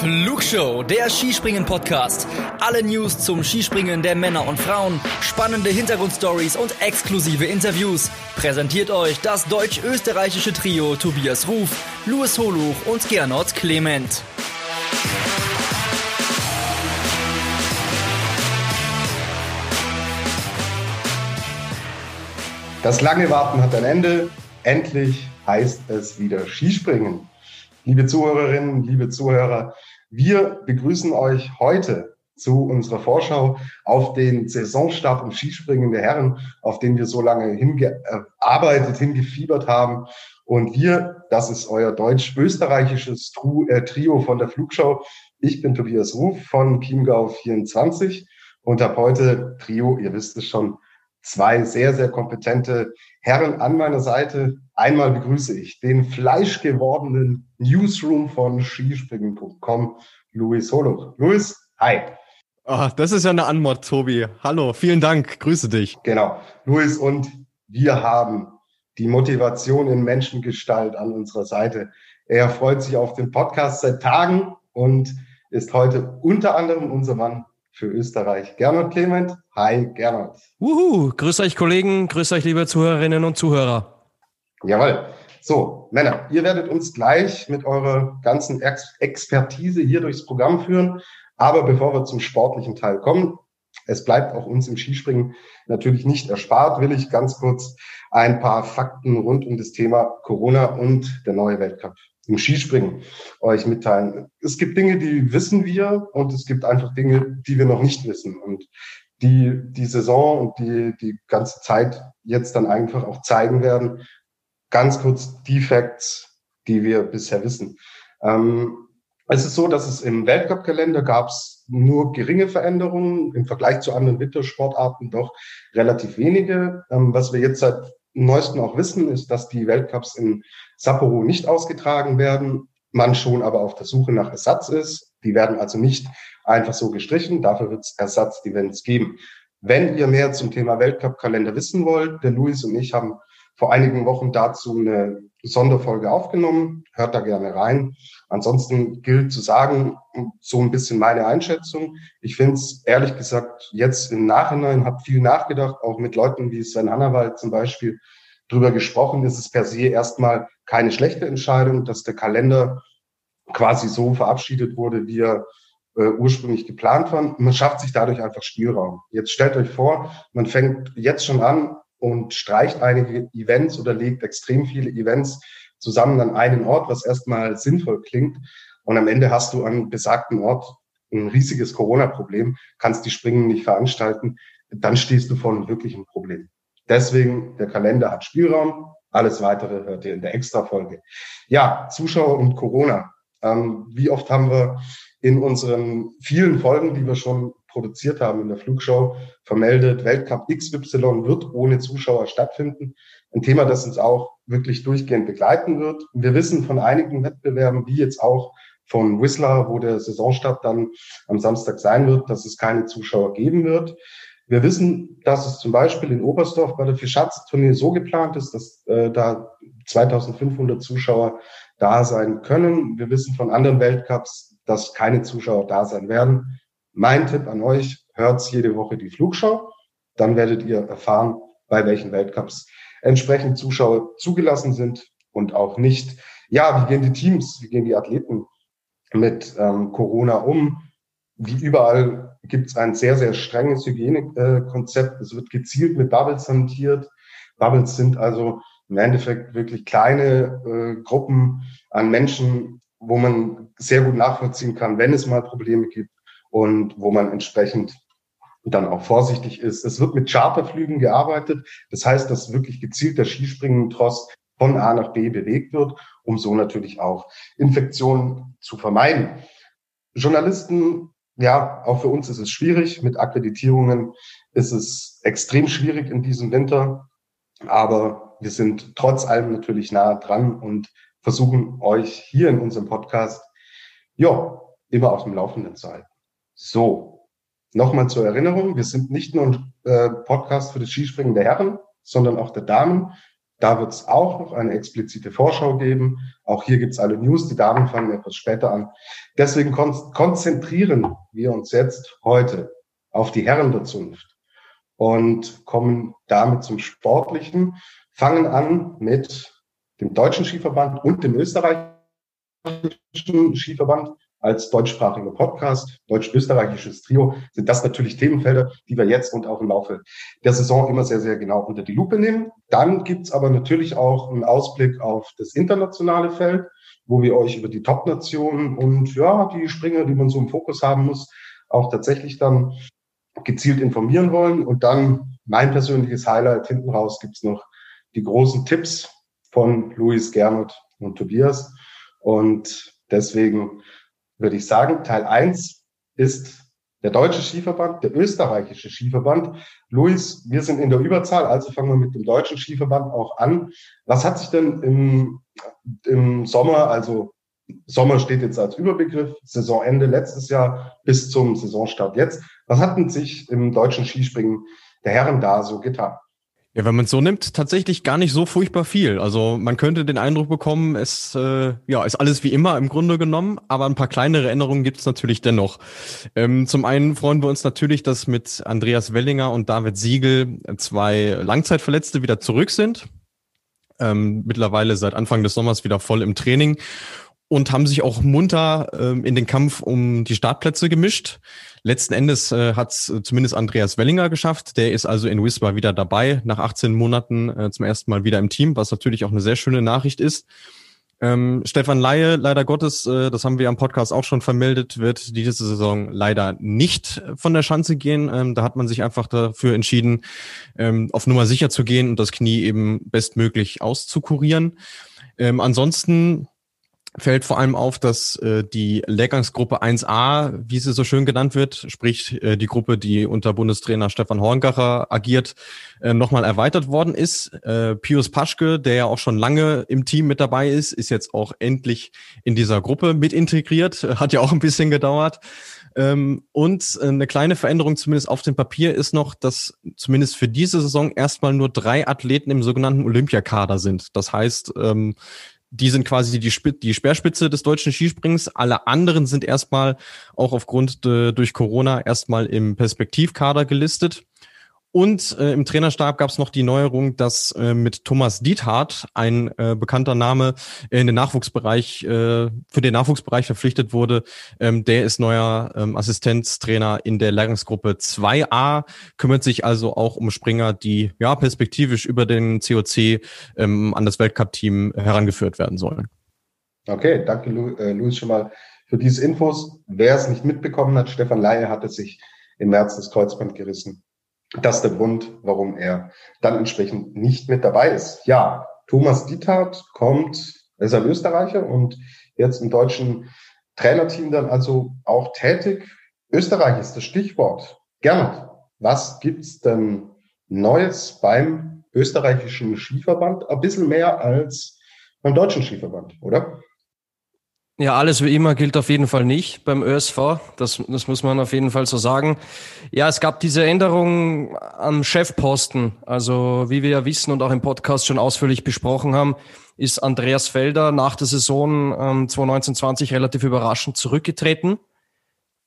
Flugshow, der Skispringen-Podcast. Alle News zum Skispringen der Männer und Frauen, spannende Hintergrundstories und exklusive Interviews. Präsentiert euch das deutsch-österreichische Trio Tobias Ruf, Louis Holuch und Gernot Clement. Das lange Warten hat ein Ende. Endlich heißt es wieder Skispringen. Liebe Zuhörerinnen, liebe Zuhörer, wir begrüßen euch heute zu unserer Vorschau auf den Saisonstart im Skispringen der Herren, auf den wir so lange hingearbeitet, hingefiebert haben. Und wir, das ist euer deutsch-österreichisches äh, Trio von der Flugschau. Ich bin Tobias Ruf von Chiemgau 24 und habe heute Trio, ihr wisst es schon, zwei sehr, sehr kompetente Herren an meiner Seite. Einmal begrüße ich den fleischgewordenen Newsroom von skispringen.com, Luis Holo. Luis, hi. Oh, das ist ja eine Anmod, Tobi. Hallo, vielen Dank, grüße dich. Genau, Luis und wir haben die Motivation in Menschengestalt an unserer Seite. Er freut sich auf den Podcast seit Tagen und ist heute unter anderem unser Mann für Österreich. Gernot Clement. Hi, Gernot. Wuhu, grüß euch Kollegen, grüß euch liebe Zuhörerinnen und Zuhörer. Jawohl. So, Männer, ihr werdet uns gleich mit eurer ganzen Ex Expertise hier durchs Programm führen. Aber bevor wir zum sportlichen Teil kommen, es bleibt auch uns im Skispringen natürlich nicht erspart, will ich ganz kurz ein paar Fakten rund um das Thema Corona und der neue Weltcup im Skispringen euch mitteilen. Es gibt Dinge, die wissen wir und es gibt einfach Dinge, die wir noch nicht wissen und die die Saison und die, die ganze Zeit jetzt dann einfach auch zeigen werden. Ganz kurz die Facts, die wir bisher wissen. Ähm, es ist so, dass es im Weltcup-Kalender gab es nur geringe Veränderungen im Vergleich zu anderen Wintersportarten, doch relativ wenige. Ähm, was wir jetzt seit neuesten auch wissen, ist, dass die Weltcups in Sapporo nicht ausgetragen werden, man schon aber auf der Suche nach Ersatz ist. Die werden also nicht einfach so gestrichen, dafür wird es Ersatz-Events geben. Wenn ihr mehr zum Thema Weltcup-Kalender wissen wollt, der Luis und ich haben vor einigen Wochen dazu eine Sonderfolge aufgenommen. Hört da gerne rein. Ansonsten gilt zu sagen, so ein bisschen meine Einschätzung. Ich finde es ehrlich gesagt jetzt im Nachhinein, habe viel nachgedacht, auch mit Leuten wie Sven Hannawald zum Beispiel drüber gesprochen. Ist es per se erstmal keine schlechte Entscheidung, dass der Kalender quasi so verabschiedet wurde, wie er äh, ursprünglich geplant war. Man schafft sich dadurch einfach Spielraum. Jetzt stellt euch vor, man fängt jetzt schon an, und streicht einige Events oder legt extrem viele Events zusammen an einen Ort, was erstmal sinnvoll klingt. Und am Ende hast du an besagten Ort ein riesiges Corona-Problem, kannst die Springen nicht veranstalten, dann stehst du vor einem wirklichen Problem. Deswegen, der Kalender hat Spielraum. Alles weitere hört ihr in der Extra-Folge. Ja, Zuschauer und Corona. Ähm, wie oft haben wir in unseren vielen Folgen, die wir schon produziert haben in der Flugshow, vermeldet, Weltcup XY wird ohne Zuschauer stattfinden. Ein Thema, das uns auch wirklich durchgehend begleiten wird. Wir wissen von einigen Wettbewerben, wie jetzt auch von Whistler, wo der Saisonstart dann am Samstag sein wird, dass es keine Zuschauer geben wird. Wir wissen, dass es zum Beispiel in Oberstdorf bei der Fischatz-Turnier so geplant ist, dass äh, da 2500 Zuschauer da sein können. Wir wissen von anderen Weltcups, dass keine Zuschauer da sein werden. Mein Tipp an euch, hört jede Woche die Flugschau. Dann werdet ihr erfahren, bei welchen Weltcups entsprechend Zuschauer zugelassen sind und auch nicht. Ja, wie gehen die Teams, wie gehen die Athleten mit ähm, Corona um? Wie überall gibt es ein sehr, sehr strenges Hygienekonzept. Es wird gezielt mit Bubbles hantiert. Bubbles sind also im Endeffekt wirklich kleine äh, Gruppen an Menschen, wo man sehr gut nachvollziehen kann, wenn es mal Probleme gibt, und wo man entsprechend dann auch vorsichtig ist. Es wird mit Charterflügen gearbeitet. Das heißt, dass wirklich gezielt der Skispringen-Tross von A nach B bewegt wird, um so natürlich auch Infektionen zu vermeiden. Journalisten, ja, auch für uns ist es schwierig. Mit Akkreditierungen ist es extrem schwierig in diesem Winter. Aber wir sind trotz allem natürlich nah dran und versuchen euch hier in unserem Podcast, ja, immer auf dem Laufenden zu halten. So, nochmal zur Erinnerung, wir sind nicht nur ein äh, Podcast für das Skispringen der Herren, sondern auch der Damen. Da wird es auch noch eine explizite Vorschau geben. Auch hier gibt es alle News. Die Damen fangen etwas später an. Deswegen kon konzentrieren wir uns jetzt heute auf die Herren der Zunft und kommen damit zum Sportlichen. Fangen an mit dem Deutschen Skiverband und dem Österreichischen Skiverband als deutschsprachiger Podcast, deutsch-österreichisches Trio, sind das natürlich Themenfelder, die wir jetzt und auch im Laufe der Saison immer sehr, sehr genau unter die Lupe nehmen. Dann gibt's aber natürlich auch einen Ausblick auf das internationale Feld, wo wir euch über die Top-Nationen und ja, die Springer, die man so im Fokus haben muss, auch tatsächlich dann gezielt informieren wollen. Und dann mein persönliches Highlight hinten raus gibt's noch die großen Tipps von Luis, Gernot und Tobias. Und deswegen würde ich sagen, Teil eins ist der deutsche Skiverband, der österreichische Skiverband. Luis, wir sind in der Überzahl, also fangen wir mit dem deutschen Skiverband auch an. Was hat sich denn im, im Sommer, also Sommer steht jetzt als Überbegriff, Saisonende letztes Jahr bis zum Saisonstart jetzt, was hat denn sich im deutschen Skispringen der Herren da so getan? Ja, wenn man es so nimmt, tatsächlich gar nicht so furchtbar viel. Also man könnte den Eindruck bekommen, es äh, ja, ist alles wie immer im Grunde genommen, aber ein paar kleinere Änderungen gibt es natürlich dennoch. Ähm, zum einen freuen wir uns natürlich, dass mit Andreas Wellinger und David Siegel zwei Langzeitverletzte wieder zurück sind. Ähm, mittlerweile seit Anfang des Sommers wieder voll im Training und haben sich auch munter ähm, in den Kampf um die Startplätze gemischt. Letzten Endes äh, hat es äh, zumindest Andreas Wellinger geschafft. Der ist also in Whisper wieder dabei, nach 18 Monaten äh, zum ersten Mal wieder im Team, was natürlich auch eine sehr schöne Nachricht ist. Ähm, Stefan Laie, leider Gottes, äh, das haben wir am Podcast auch schon vermeldet, wird diese Saison leider nicht von der Schanze gehen. Ähm, da hat man sich einfach dafür entschieden, ähm, auf Nummer sicher zu gehen und das Knie eben bestmöglich auszukurieren. Ähm, ansonsten fällt vor allem auf, dass äh, die Lehrgangsgruppe 1a, wie sie so schön genannt wird, sprich äh, die Gruppe, die unter Bundestrainer Stefan Horngacher agiert, äh, nochmal erweitert worden ist. Äh, Pius Paschke, der ja auch schon lange im Team mit dabei ist, ist jetzt auch endlich in dieser Gruppe mit integriert. Hat ja auch ein bisschen gedauert. Ähm, und eine kleine Veränderung zumindest auf dem Papier ist noch, dass zumindest für diese Saison erstmal nur drei Athleten im sogenannten Olympiakader sind. Das heißt, ähm, die sind quasi die, die Speerspitze des deutschen Skisprings. Alle anderen sind erstmal auch aufgrund de, durch Corona erstmal im Perspektivkader gelistet. Und äh, im Trainerstab gab es noch die Neuerung, dass äh, mit Thomas Diethardt ein äh, bekannter Name in den Nachwuchsbereich, äh, für den Nachwuchsbereich verpflichtet wurde. Ähm, der ist neuer ähm, Assistenztrainer in der Lehrgangsgruppe 2a, kümmert sich also auch um Springer, die ja perspektivisch über den COC ähm, an das Weltcup-Team herangeführt werden sollen. Okay, danke Lu äh, Luis schon mal für diese Infos. Wer es nicht mitbekommen hat, Stefan Laie hatte sich im März das Kreuzband gerissen das ist der Grund, warum er dann entsprechend nicht mit dabei ist. Ja, Thomas Diethardt kommt, er ist ein Österreicher und jetzt im deutschen Trainerteam dann also auch tätig. Österreich ist das Stichwort. Gernot, was gibt's denn Neues beim österreichischen Skiverband? Ein bisschen mehr als beim deutschen Skiverband, oder? Ja, alles wie immer gilt auf jeden Fall nicht beim ÖSV. Das, das muss man auf jeden Fall so sagen. Ja, es gab diese Änderung am Chefposten. Also, wie wir ja wissen und auch im Podcast schon ausführlich besprochen haben, ist Andreas Felder nach der Saison ähm, 2019-20 relativ überraschend zurückgetreten.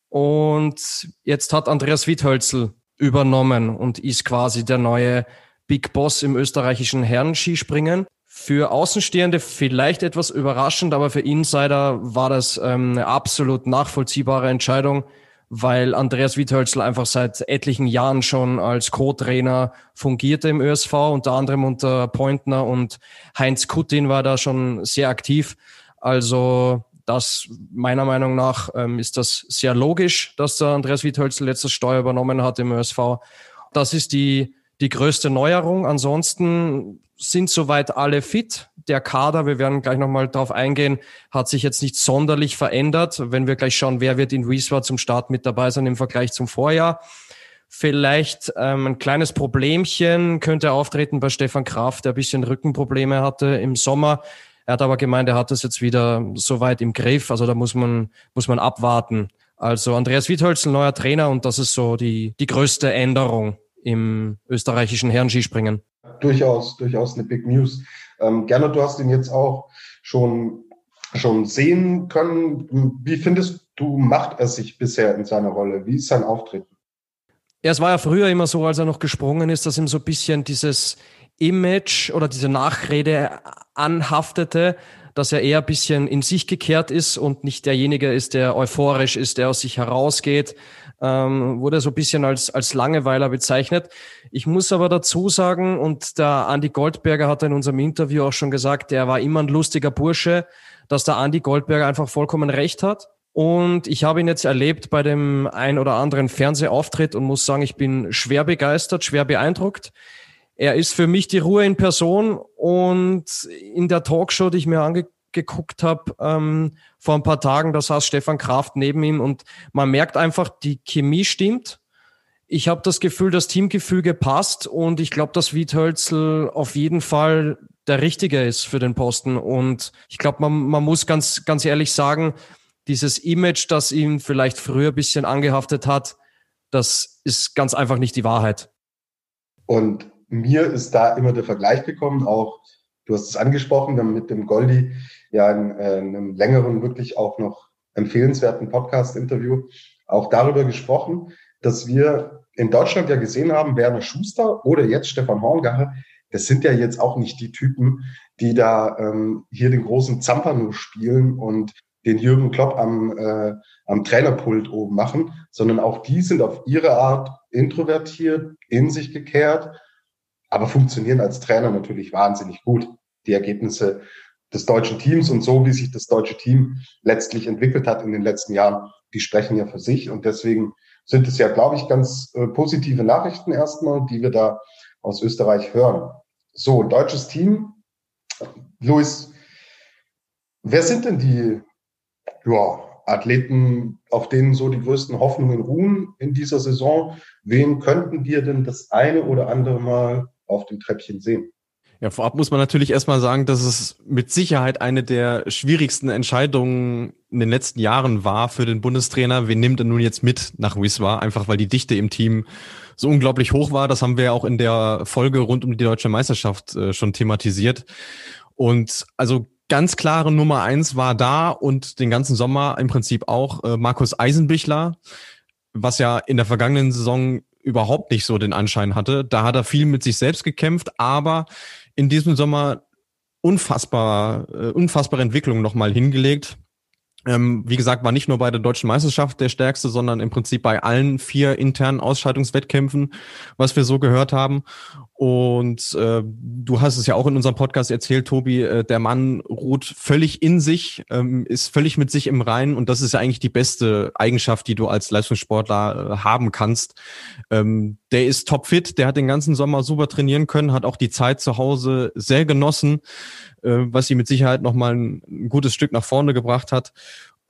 Und jetzt hat Andreas Wiethölzel übernommen und ist quasi der neue Big Boss im österreichischen Herrenskispringen. Für Außenstehende vielleicht etwas überraschend, aber für Insider war das ähm, eine absolut nachvollziehbare Entscheidung, weil Andreas Wiethölzl einfach seit etlichen Jahren schon als Co-Trainer fungierte im ÖSV, unter anderem unter Pointner und Heinz Kuttin war da schon sehr aktiv. Also das meiner Meinung nach ähm, ist das sehr logisch, dass der Andreas Wiethölzl letztes Steuer übernommen hat im ÖSV. Das ist die, die größte Neuerung. Ansonsten sind soweit alle fit. Der Kader, wir werden gleich nochmal drauf eingehen, hat sich jetzt nicht sonderlich verändert. Wenn wir gleich schauen, wer wird in Wieswa zum Start mit dabei sein im Vergleich zum Vorjahr. Vielleicht ähm, ein kleines Problemchen könnte auftreten bei Stefan Kraft, der ein bisschen Rückenprobleme hatte im Sommer. Er hat aber gemeint, er hat das jetzt wieder soweit im Griff. Also da muss man, muss man abwarten. Also Andreas Wiethölzl, neuer Trainer und das ist so die, die größte Änderung im österreichischen Herrenskispringen. Durchaus, durchaus eine Big News. Ähm, Gernot, du hast ihn jetzt auch schon, schon sehen können. Wie findest du, macht er sich bisher in seiner Rolle? Wie ist sein Auftreten? Ja, es war ja früher immer so, als er noch gesprungen ist, dass ihm so ein bisschen dieses Image oder diese Nachrede anhaftete, dass er eher ein bisschen in sich gekehrt ist und nicht derjenige ist, der euphorisch ist, der aus sich herausgeht, ähm, wurde so ein bisschen als, als Langeweiler bezeichnet. Ich muss aber dazu sagen, und der Andi Goldberger hat in unserem Interview auch schon gesagt, der war immer ein lustiger Bursche, dass der Andi Goldberger einfach vollkommen recht hat. Und ich habe ihn jetzt erlebt bei dem ein oder anderen Fernsehauftritt und muss sagen, ich bin schwer begeistert, schwer beeindruckt. Er ist für mich die Ruhe in Person und in der Talkshow, die ich mir angeguckt habe, ähm, vor ein paar Tagen, da saß Stefan Kraft neben ihm und man merkt einfach, die Chemie stimmt. Ich habe das Gefühl, das Teamgefüge passt und ich glaube, dass Wiethölzel auf jeden Fall der Richtige ist für den Posten. Und ich glaube, man, man muss ganz, ganz ehrlich sagen, dieses Image, das ihn vielleicht früher ein bisschen angehaftet hat, das ist ganz einfach nicht die Wahrheit. Und mir ist da immer der Vergleich gekommen, auch du hast es angesprochen, wir haben mit dem Goldi ja in, äh, in einem längeren, wirklich auch noch empfehlenswerten Podcast-Interview auch darüber gesprochen, dass wir in Deutschland ja gesehen haben, Werner Schuster oder jetzt Stefan Horngacher, das sind ja jetzt auch nicht die Typen, die da ähm, hier den großen Zampano spielen und den Jürgen Klopp am, äh, am Trainerpult oben machen, sondern auch die sind auf ihre Art introvertiert, in sich gekehrt, aber funktionieren als Trainer natürlich wahnsinnig gut. Die Ergebnisse des deutschen Teams und so, wie sich das deutsche Team letztlich entwickelt hat in den letzten Jahren, die sprechen ja für sich. Und deswegen sind es ja, glaube ich, ganz äh, positive Nachrichten erstmal, die wir da aus Österreich hören. So, deutsches Team. Luis, wer sind denn die ja, Athleten, auf denen so die größten Hoffnungen ruhen in dieser Saison. Wen könnten wir denn das eine oder andere Mal auf dem Treppchen sehen? Ja, vorab muss man natürlich erstmal sagen, dass es mit Sicherheit eine der schwierigsten Entscheidungen in den letzten Jahren war für den Bundestrainer. Wen nimmt er nun jetzt mit nach Wiswa? Einfach weil die Dichte im Team so unglaublich hoch war. Das haben wir ja auch in der Folge rund um die deutsche Meisterschaft äh, schon thematisiert. Und also ganz klare Nummer eins war da und den ganzen Sommer im Prinzip auch äh, Markus Eisenbichler, was ja in der vergangenen Saison überhaupt nicht so den Anschein hatte. Da hat er viel mit sich selbst gekämpft, aber in diesem Sommer unfassbar, äh, unfassbare Entwicklung nochmal hingelegt. Ähm, wie gesagt, war nicht nur bei der deutschen Meisterschaft der stärkste, sondern im Prinzip bei allen vier internen Ausscheidungswettkämpfen, was wir so gehört haben. Und äh, du hast es ja auch in unserem Podcast erzählt, Tobi, äh, der Mann ruht völlig in sich, ähm, ist völlig mit sich im Reinen und das ist ja eigentlich die beste Eigenschaft, die du als Leistungssportler äh, haben kannst. Ähm, der ist topfit, der hat den ganzen Sommer super trainieren können, hat auch die Zeit zu Hause sehr genossen, äh, was sie mit Sicherheit nochmal ein, ein gutes Stück nach vorne gebracht hat.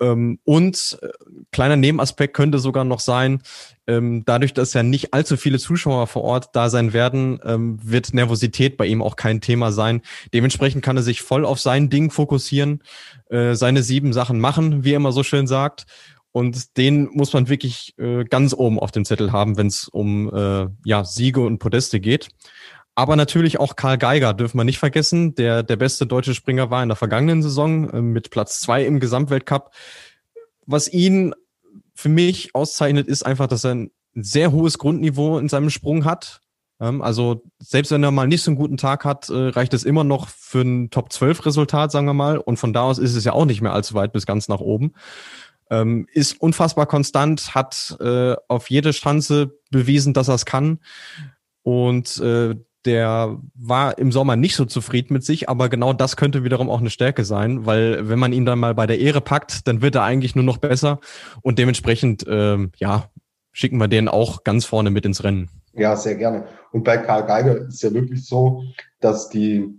Ähm, und äh, kleiner Nebenaspekt könnte sogar noch sein, ähm, dadurch, dass ja nicht allzu viele Zuschauer vor Ort da sein werden, ähm, wird Nervosität bei ihm auch kein Thema sein. Dementsprechend kann er sich voll auf sein Ding fokussieren, äh, seine sieben Sachen machen, wie er immer so schön sagt. Und den muss man wirklich äh, ganz oben auf dem Zettel haben, wenn es um äh, ja, Siege und Podeste geht. Aber natürlich auch Karl Geiger dürfen wir nicht vergessen, der der beste deutsche Springer war in der vergangenen Saison äh, mit Platz zwei im Gesamtweltcup. Was ihn für mich auszeichnet, ist einfach, dass er ein sehr hohes Grundniveau in seinem Sprung hat. Ähm, also selbst wenn er mal nicht so einen guten Tag hat, äh, reicht es immer noch für ein Top 12 Resultat, sagen wir mal. Und von da aus ist es ja auch nicht mehr allzu weit bis ganz nach oben. Ähm, ist unfassbar konstant, hat äh, auf jede Schanze bewiesen, dass er es kann. Und äh, der war im Sommer nicht so zufrieden mit sich, aber genau das könnte wiederum auch eine Stärke sein, weil wenn man ihn dann mal bei der Ehre packt, dann wird er eigentlich nur noch besser und dementsprechend, ähm, ja, schicken wir den auch ganz vorne mit ins Rennen. Ja, sehr gerne. Und bei Karl Geiger ist ja wirklich so, dass die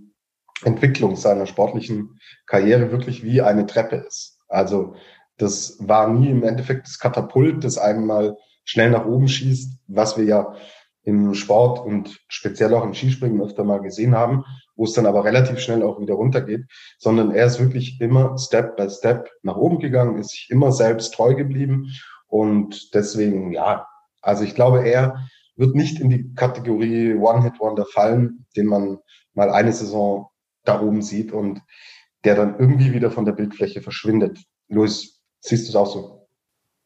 Entwicklung seiner sportlichen Karriere wirklich wie eine Treppe ist. Also das war nie im Endeffekt das Katapult, das einmal schnell nach oben schießt, was wir ja im Sport und speziell auch im Skispringen öfter mal gesehen haben, wo es dann aber relativ schnell auch wieder runtergeht, sondern er ist wirklich immer Step by Step nach oben gegangen, ist sich immer selbst treu geblieben und deswegen, ja, also ich glaube, er wird nicht in die Kategorie One-Hit-Wonder fallen, den man mal eine Saison da oben sieht und der dann irgendwie wieder von der Bildfläche verschwindet. Luis, siehst du es auch so?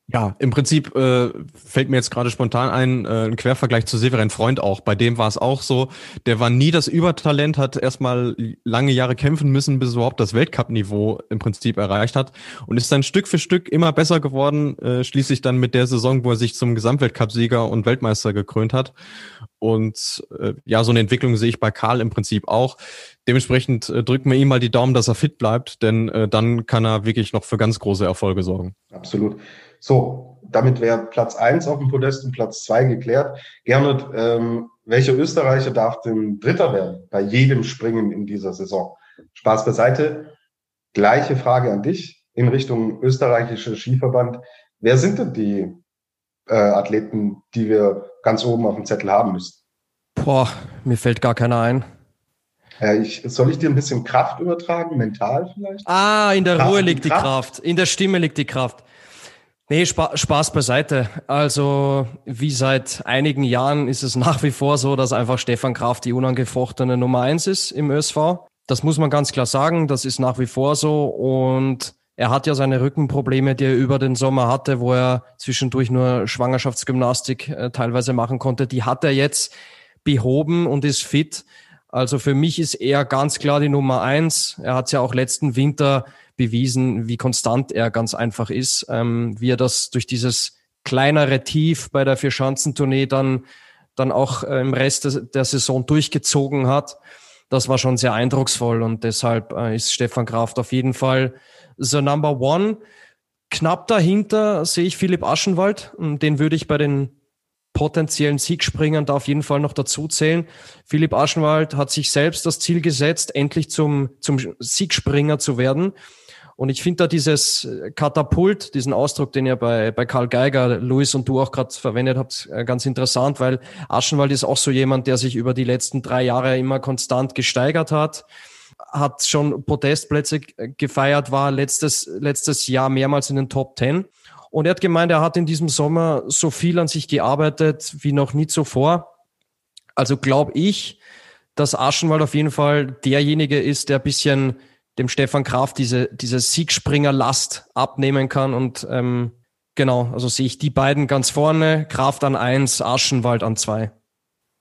Ja, im Prinzip äh, fällt mir jetzt gerade spontan ein, äh, ein Quervergleich zu Severin Freund auch. Bei dem war es auch so, der war nie das Übertalent, hat erstmal lange Jahre kämpfen müssen, bis er überhaupt das Weltcup-Niveau im Prinzip erreicht hat und ist dann Stück für Stück immer besser geworden, äh, schließlich dann mit der Saison, wo er sich zum Gesamtweltcup-Sieger und Weltmeister gekrönt hat. Und äh, ja, so eine Entwicklung sehe ich bei Karl im Prinzip auch. Dementsprechend äh, drücken wir ihm mal die Daumen, dass er fit bleibt, denn äh, dann kann er wirklich noch für ganz große Erfolge sorgen. Absolut. So, damit wäre Platz eins auf dem Podest und Platz zwei geklärt. Gernot, ähm, welcher Österreicher darf denn Dritter werden bei jedem Springen in dieser Saison? Spaß beiseite. Gleiche Frage an dich in Richtung österreichischer Skiverband. Wer sind denn die äh, Athleten, die wir ganz oben auf dem Zettel haben müssen? Boah, mir fällt gar keiner ein. Äh, ich, soll ich dir ein bisschen Kraft übertragen, mental vielleicht? Ah, in der Kraft Ruhe liegt die Kraft. In der Stimme liegt die Kraft. Nee, Spa Spaß beiseite. Also wie seit einigen Jahren ist es nach wie vor so, dass einfach Stefan Kraft die unangefochtene Nummer eins ist im ÖSV. Das muss man ganz klar sagen, das ist nach wie vor so. Und er hat ja seine Rückenprobleme, die er über den Sommer hatte, wo er zwischendurch nur Schwangerschaftsgymnastik äh, teilweise machen konnte. Die hat er jetzt behoben und ist fit. Also für mich ist er ganz klar die Nummer eins. Er hat ja auch letzten Winter bewiesen, wie konstant er ganz einfach ist, ähm, wie er das durch dieses kleinere Tief bei der Vierschanzentournee dann, dann auch äh, im Rest des, der Saison durchgezogen hat. Das war schon sehr eindrucksvoll und deshalb äh, ist Stefan Kraft auf jeden Fall the number one. Knapp dahinter sehe ich Philipp Aschenwald. Den würde ich bei den potenziellen Siegspringern da auf jeden Fall noch dazu zählen. Philipp Aschenwald hat sich selbst das Ziel gesetzt, endlich zum, zum Siegspringer zu werden. Und ich finde da dieses Katapult, diesen Ausdruck, den ihr bei, bei Karl Geiger, Luis und du auch gerade verwendet habt, äh, ganz interessant, weil Aschenwald ist auch so jemand, der sich über die letzten drei Jahre immer konstant gesteigert hat hat schon Podestplätze gefeiert, war letztes, letztes Jahr mehrmals in den Top Ten. Und er hat gemeint, er hat in diesem Sommer so viel an sich gearbeitet wie noch nie zuvor. Also glaube ich, dass Aschenwald auf jeden Fall derjenige ist, der ein bisschen dem Stefan Kraft diese, diese Siegspringerlast abnehmen kann. Und ähm, genau, also sehe ich die beiden ganz vorne, Kraft an eins, Aschenwald an zwei.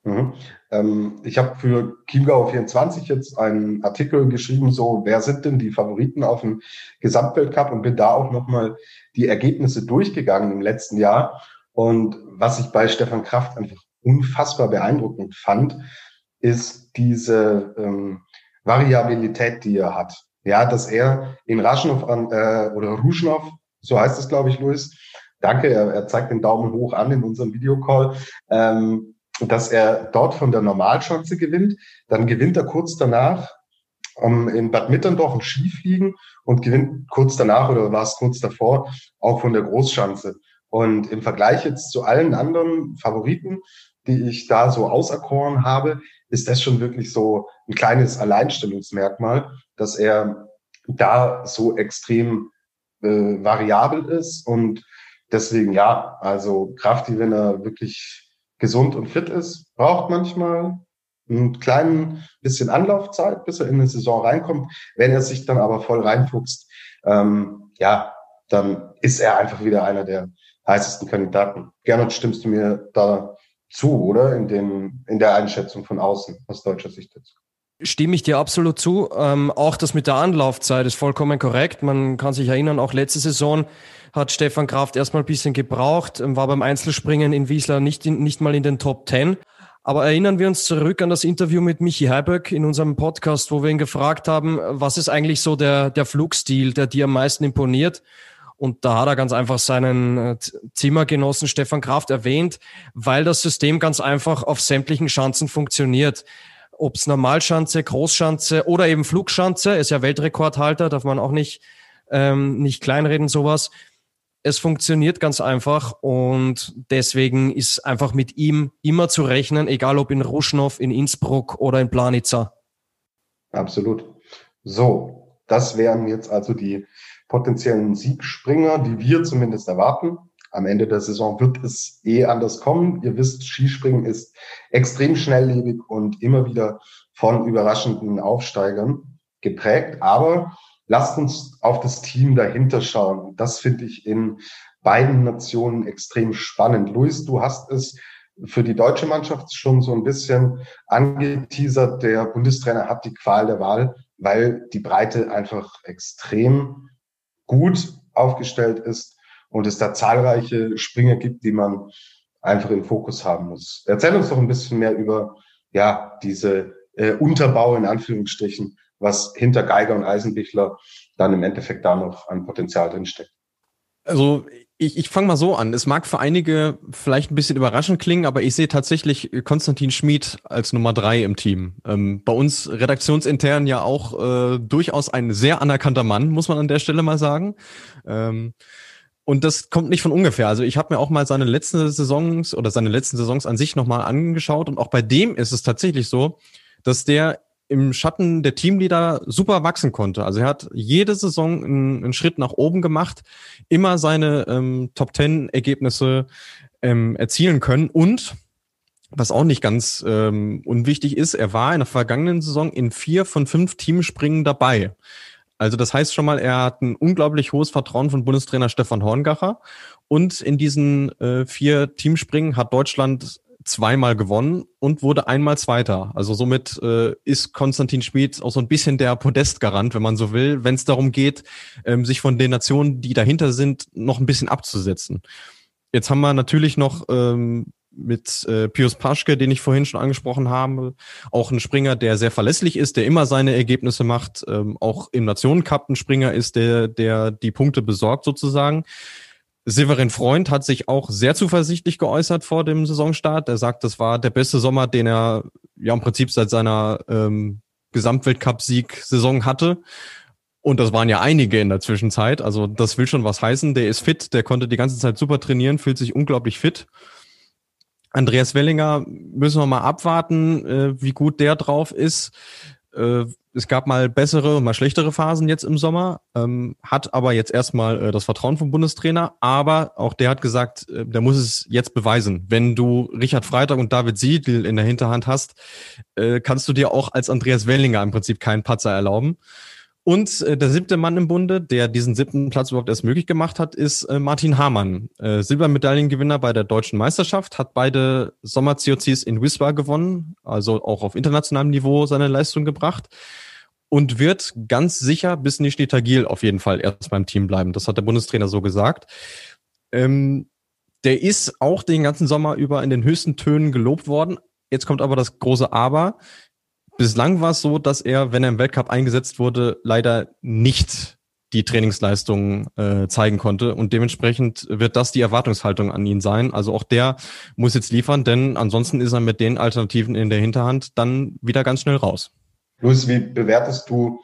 Mhm. Ähm, ich habe für Chiemgau 24 jetzt einen Artikel geschrieben, so wer sind denn die Favoriten auf dem Gesamtweltcup und bin da auch nochmal die Ergebnisse durchgegangen im letzten Jahr. Und was ich bei Stefan Kraft einfach unfassbar beeindruckend fand, ist diese ähm, Variabilität, die er hat. Ja, dass er in Raschnow äh, oder Ruschnow, so heißt es, glaube ich, Luis, danke, er, er zeigt den Daumen hoch an in unserem Videocall, ähm, dass er dort von der Normalschanze gewinnt. Dann gewinnt er kurz danach um, in Bad Mitterndorf ein Skifliegen und gewinnt kurz danach oder war es kurz davor auch von der Großschanze. Und im Vergleich jetzt zu allen anderen Favoriten, die ich da so auserkoren habe, ist das schon wirklich so ein kleines Alleinstellungsmerkmal, dass er da so extrem äh, variabel ist und deswegen ja, also Krafti, wenn er wirklich gesund und fit ist, braucht manchmal einen kleinen bisschen Anlaufzeit, bis er in eine Saison reinkommt. Wenn er sich dann aber voll reinfuchst, ähm, ja, dann ist er einfach wieder einer der heißesten Kandidaten. Gernot, stimmst du mir da zu, oder? In, dem, in der Einschätzung von außen, aus deutscher Sicht jetzt. Stimme ich dir absolut zu. Ähm, auch das mit der Anlaufzeit ist vollkommen korrekt. Man kann sich erinnern, auch letzte Saison hat Stefan Kraft erstmal ein bisschen gebraucht, ähm, war beim Einzelspringen in Wiesler nicht, in, nicht mal in den Top Ten. Aber erinnern wir uns zurück an das Interview mit Michi Heiböck in unserem Podcast, wo wir ihn gefragt haben, was ist eigentlich so der, der Flugstil, der dir am meisten imponiert? Und da hat er ganz einfach seinen äh, Zimmergenossen Stefan Kraft erwähnt, weil das System ganz einfach auf sämtlichen Schanzen funktioniert. Ob es Normalschanze, Großschanze oder eben Flugschanze, ist ja Weltrekordhalter, darf man auch nicht, ähm, nicht kleinreden, sowas. Es funktioniert ganz einfach und deswegen ist einfach mit ihm immer zu rechnen, egal ob in Ruschnow, in Innsbruck oder in Planica. Absolut. So, das wären jetzt also die potenziellen Siegspringer, die wir zumindest erwarten. Am Ende der Saison wird es eh anders kommen. Ihr wisst, Skispringen ist extrem schnelllebig und immer wieder von überraschenden Aufsteigern geprägt. Aber lasst uns auf das Team dahinter schauen. Das finde ich in beiden Nationen extrem spannend. Luis, du hast es für die deutsche Mannschaft schon so ein bisschen angeteasert. Der Bundestrainer hat die Qual der Wahl, weil die Breite einfach extrem gut aufgestellt ist und es da zahlreiche Springer gibt, die man einfach im Fokus haben muss. Erzähl uns doch ein bisschen mehr über ja diese äh, Unterbau in Anführungsstrichen, was hinter Geiger und Eisenbichler dann im Endeffekt da noch an Potenzial drinsteckt. Also ich, ich fange mal so an. Es mag für einige vielleicht ein bisschen überraschend klingen, aber ich sehe tatsächlich Konstantin Schmid als Nummer drei im Team. Ähm, bei uns redaktionsintern ja auch äh, durchaus ein sehr anerkannter Mann, muss man an der Stelle mal sagen. Ähm, und das kommt nicht von ungefähr. Also ich habe mir auch mal seine letzten Saisons oder seine letzten Saisons an sich nochmal angeschaut und auch bei dem ist es tatsächlich so, dass der im Schatten der Teamleader super wachsen konnte. Also er hat jede Saison einen, einen Schritt nach oben gemacht, immer seine ähm, Top Ten Ergebnisse ähm, erzielen können und was auch nicht ganz ähm, unwichtig ist, er war in der vergangenen Saison in vier von fünf Teamspringen dabei. Also das heißt schon mal, er hat ein unglaublich hohes Vertrauen von Bundestrainer Stefan Horngacher. Und in diesen äh, vier Teamspringen hat Deutschland zweimal gewonnen und wurde einmal Zweiter. Also somit äh, ist Konstantin Schmid auch so ein bisschen der Podestgarant, wenn man so will, wenn es darum geht, ähm, sich von den Nationen, die dahinter sind, noch ein bisschen abzusetzen. Jetzt haben wir natürlich noch ähm, mit äh, Pius Paschke, den ich vorhin schon angesprochen habe, auch ein Springer, der sehr verlässlich ist, der immer seine Ergebnisse macht, ähm, auch im Nationencup ein Springer ist, der, der die Punkte besorgt sozusagen. Severin Freund hat sich auch sehr zuversichtlich geäußert vor dem Saisonstart. Er sagt, das war der beste Sommer, den er ja im Prinzip seit seiner ähm, Gesamtweltcup-Sieg-Saison hatte. Und das waren ja einige in der Zwischenzeit. Also das will schon was heißen. Der ist fit, der konnte die ganze Zeit super trainieren, fühlt sich unglaublich fit. Andreas Wellinger müssen wir mal abwarten, äh, wie gut der drauf ist. Äh, es gab mal bessere und mal schlechtere Phasen jetzt im Sommer, ähm, hat aber jetzt erstmal äh, das Vertrauen vom Bundestrainer, aber auch der hat gesagt, äh, der muss es jetzt beweisen. Wenn du Richard Freitag und David Siedl in der Hinterhand hast, äh, kannst du dir auch als Andreas Wellinger im Prinzip keinen Patzer erlauben. Und äh, der siebte Mann im Bunde, der diesen siebten Platz überhaupt erst möglich gemacht hat, ist äh, Martin Hamann. Äh, Silbermedaillengewinner bei der deutschen Meisterschaft, hat beide Sommer-COCs in Wiswa gewonnen, also auch auf internationalem Niveau seine Leistung gebracht und wird ganz sicher bis Nishni Tagil auf jeden Fall erst beim Team bleiben. Das hat der Bundestrainer so gesagt. Ähm, der ist auch den ganzen Sommer über in den höchsten Tönen gelobt worden. Jetzt kommt aber das große Aber. Bislang war es so, dass er, wenn er im Weltcup eingesetzt wurde, leider nicht die Trainingsleistungen äh, zeigen konnte. Und dementsprechend wird das die Erwartungshaltung an ihn sein. Also auch der muss jetzt liefern, denn ansonsten ist er mit den Alternativen in der Hinterhand dann wieder ganz schnell raus. Luis, wie bewertest du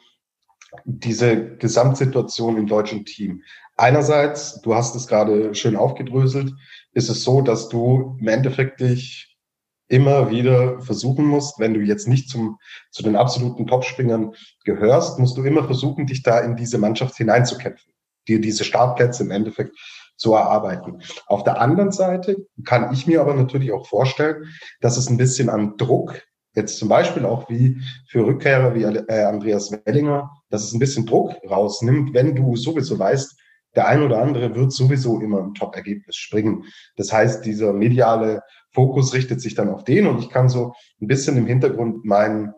diese Gesamtsituation im deutschen Team? Einerseits, du hast es gerade schön aufgedröselt, ist es so, dass du im Endeffekt dich immer wieder versuchen musst, wenn du jetzt nicht zum, zu den absoluten Topspringern gehörst, musst du immer versuchen, dich da in diese Mannschaft hineinzukämpfen, dir diese Startplätze im Endeffekt zu erarbeiten. Auf der anderen Seite kann ich mir aber natürlich auch vorstellen, dass es ein bisschen an Druck, jetzt zum Beispiel auch wie für Rückkehrer wie äh, Andreas Wellinger, dass es ein bisschen Druck rausnimmt, wenn du sowieso weißt, der ein oder andere wird sowieso immer ein Top-Ergebnis springen. Das heißt, dieser mediale Fokus richtet sich dann auf den und ich kann so ein bisschen im Hintergrund mein,